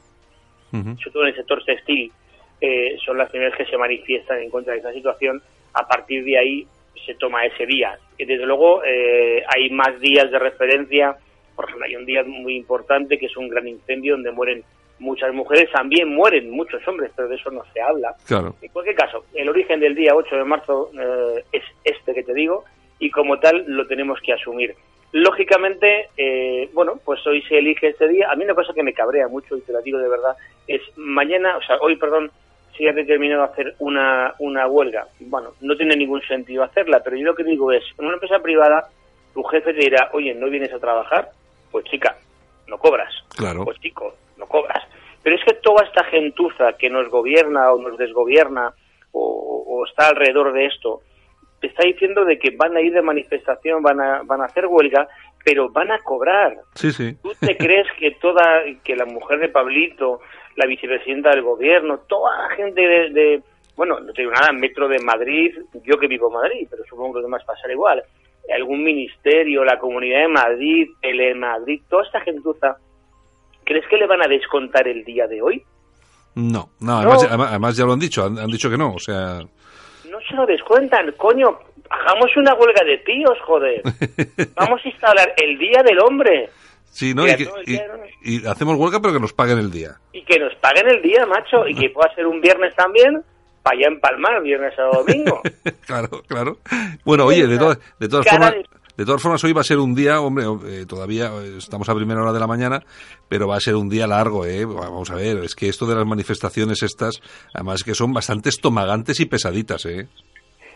sobre todo en el sector textil, eh, son las primeras que se manifiestan en contra de esta situación. A partir de ahí se toma ese día. Y desde luego eh, hay más días de referencia. Por ejemplo, hay un día muy importante que es un gran incendio donde mueren muchas mujeres, también mueren muchos hombres, pero de eso no se habla. Claro. En cualquier caso, el origen del día 8 de marzo eh, es este que te digo y como tal lo tenemos que asumir. Lógicamente, eh, bueno, pues hoy se elige este día. A mí una cosa que me cabrea mucho, y te la digo de verdad, es mañana, o sea, hoy, perdón, se ha determinado hacer una, una huelga. Bueno, no tiene ningún sentido hacerla, pero yo lo que digo es, en una empresa privada, tu jefe te dirá, oye, ¿no vienes a trabajar? Pues chica, no cobras. Claro. Pues chico, no cobras. Pero es que toda esta gentuza que nos gobierna o nos desgobierna o, o está alrededor de esto, te está diciendo de que van a ir de manifestación, van a, van a hacer huelga, pero van a cobrar. Sí, sí. ¿Tú te crees que toda, que la mujer de Pablito, la vicepresidenta del gobierno, toda la gente de, de- bueno, no te digo nada, Metro de Madrid, yo que vivo en Madrid, pero supongo que los demás pasará igual, algún ministerio, la Comunidad de Madrid, Telemadrid, toda esta gentuza, ¿crees que le van a descontar el día de hoy? No, no, además, No. además- además ya lo han dicho, han, han dicho que no, o sea... No se lo descuentan, coño, hagamos una huelga de tíos, joder. Vamos a instalar el Día del Hombre Sí, ¿no? Y, hacemos huelga pero que nos paguen el día. y que nos paguen el día, macho, y que pueda ser un viernes también, para allá empalmar, viernes a domingo. claro, claro. Bueno, oye, de, todas de todas formas... De todas formas, hoy va a ser un día, hombre, eh, todavía eh, estamos a primera hora de la mañana, pero va a ser un día largo, ¿eh? Vamos a ver, es que esto de las manifestaciones estas, además que son bastante estomagantes y pesaditas, ¿eh?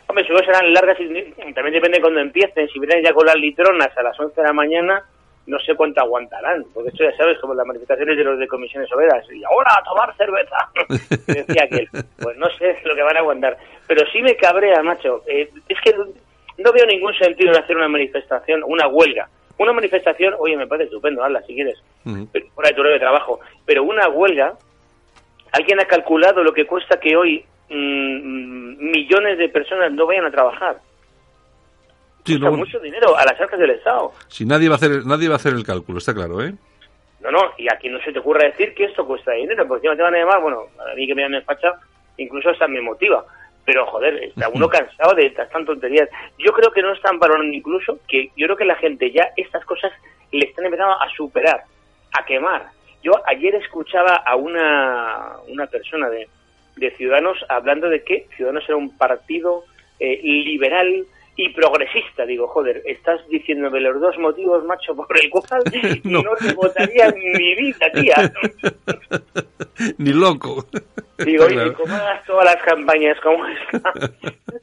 Hombre, no serán largas, y también depende de cuando empiecen. Si vienen ya con las litronas a las 11 de la mañana, no sé cuánto aguantarán. Porque esto ya sabes, como las manifestaciones de los de comisiones obreras. Y ahora a tomar cerveza. Decía aquel. Pues no sé lo que van a aguantar. Pero sí me cabrea, macho. Eh, es que no veo ningún sentido en hacer una manifestación, una huelga. Una manifestación, oye, me parece estupendo, hazla si quieres. pero- fuera de tu hora de trabajo. Pero una huelga, alguien ha calculado lo que cuesta que hoy mm, millones de personas no vayan a trabajar. Sí, no, mucho dinero a las arcas del Estado. si nadie va a hacer nadie va a hacer el cálculo, está claro, ¿eh? No, no, y aquí no se te ocurra decir que esto cuesta dinero, porque encima te van a llamar, bueno, a mí que me llamen facha, incluso hasta me motiva. Pero joder, está uno cansado de estas tan tonterías. Yo creo que no están valorando incluso que yo creo que la gente ya estas cosas le están empezando a superar, a quemar. Yo ayer escuchaba a una, una persona de, de Ciudadanos hablando de que Ciudadanos era un partido eh, liberal y progresista. Digo, joder, estás diciéndome los dos motivos, macho, por el cual no, no te votaría en mi vida, tía. Ni loco. Digo, y como hagas todas las campañas como esta,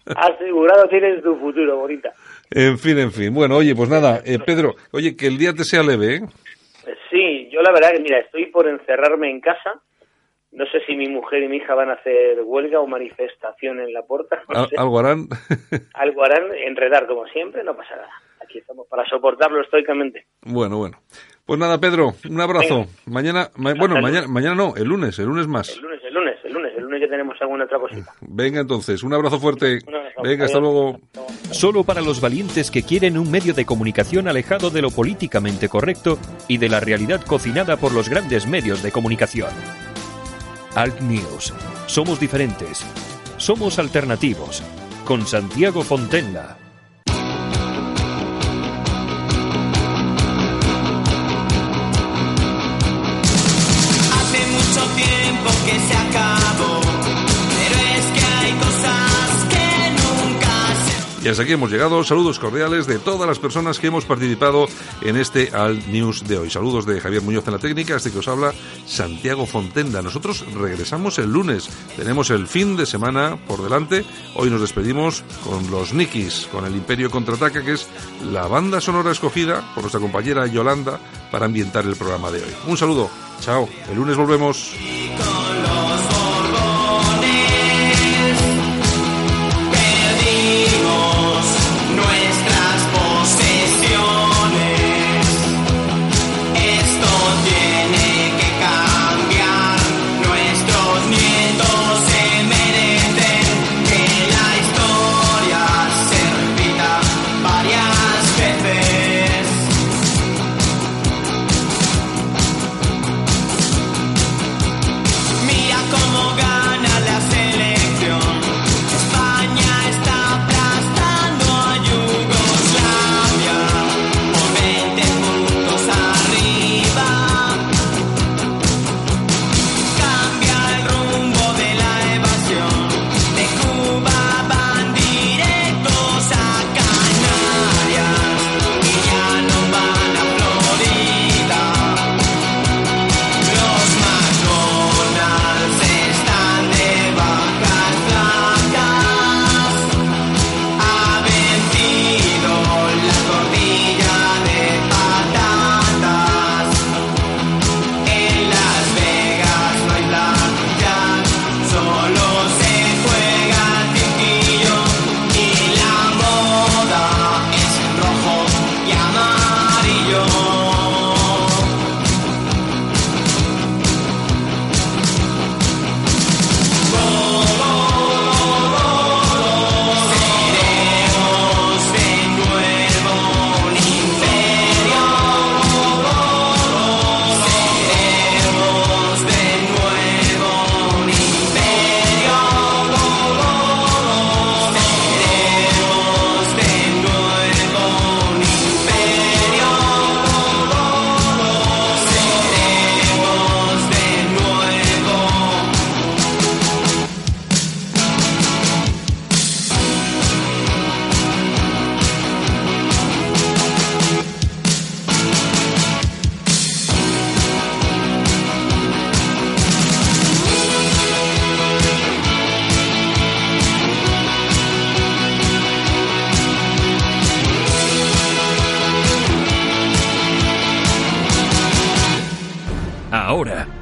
asegurado tienes tu futuro, bonita. En fin, en fin. Bueno, oye, pues nada, eh, Pedro, oye, que el día te sea leve, ¿eh? Sí, yo la verdad que, mira, estoy por encerrarme en casa. No sé si mi mujer y mi hija van a hacer huelga o manifestación en la puerta. No sé. ¿Algo harán? Algo harán, enredar como siempre, no pasa nada. Aquí estamos para soportarlo estoicamente. Bueno, bueno. Pues nada, Pedro, un abrazo. Mañana, ma- bueno, mañana, mañana no, el lunes, el lunes más. El lunes, el lunes, el lunes, el lunes ya tenemos alguna otra cosita. Venga entonces, un abrazo fuerte. Un abrazo. Venga, hasta luego. Solo para los valientes que quieren un medio de comunicación alejado de lo políticamente correcto y de la realidad cocinada por los grandes medios de comunicación. Alt News. Somos diferentes. Somos alternativos. Con Santiago Fontenla. Y hasta aquí hemos llegado. Saludos cordiales de todas las personas que hemos participado en este Alt News de hoy. Saludos de Javier Muñoz en la técnica, este que os habla Santiago Fontenda. Nosotros regresamos el lunes. Tenemos el fin de semana por delante. Hoy nos despedimos con los Nikis, con el Imperio Contraataca, que es la banda sonora escogida por nuestra compañera Yolanda para ambientar el programa de hoy. Un saludo. Chao. El lunes volvemos.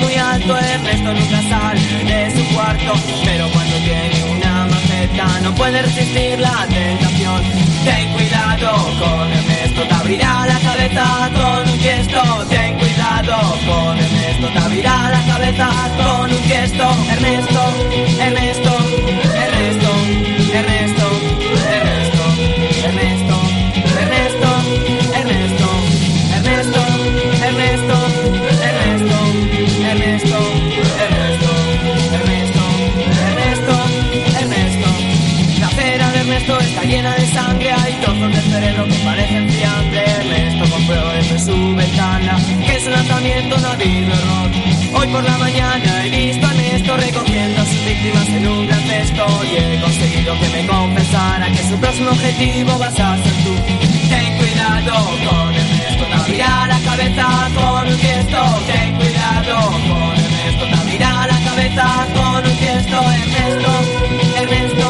Ernesto nunca sale de su cuarto, pero cuando tiene una maceta no puede resistir la tentación. Ten cuidado con Ernesto, te abrirá la cabeza con un gesto. Ten cuidado con Ernesto, te abrirá la cabeza con un gesto. Ernesto, Ernesto, Ernesto, Ernesto, Ernesto, llena de sangre, hay trozos del cerebro que parecen fiambre. Ernesto compró desde su ventana que es un lanzamiento habido error. Hoy por la mañana he visto a Ernesto recogiendo a sus víctimas en un gran cesto y he conseguido que me confesara que su próximo objetivo vas a ser tú. Ten cuidado con Ernesto, abrirá la cabeza con un gesto. Ten cuidado con Ernesto, abrirá la cabeza con un. Ernesto, Ernesto, Ernesto,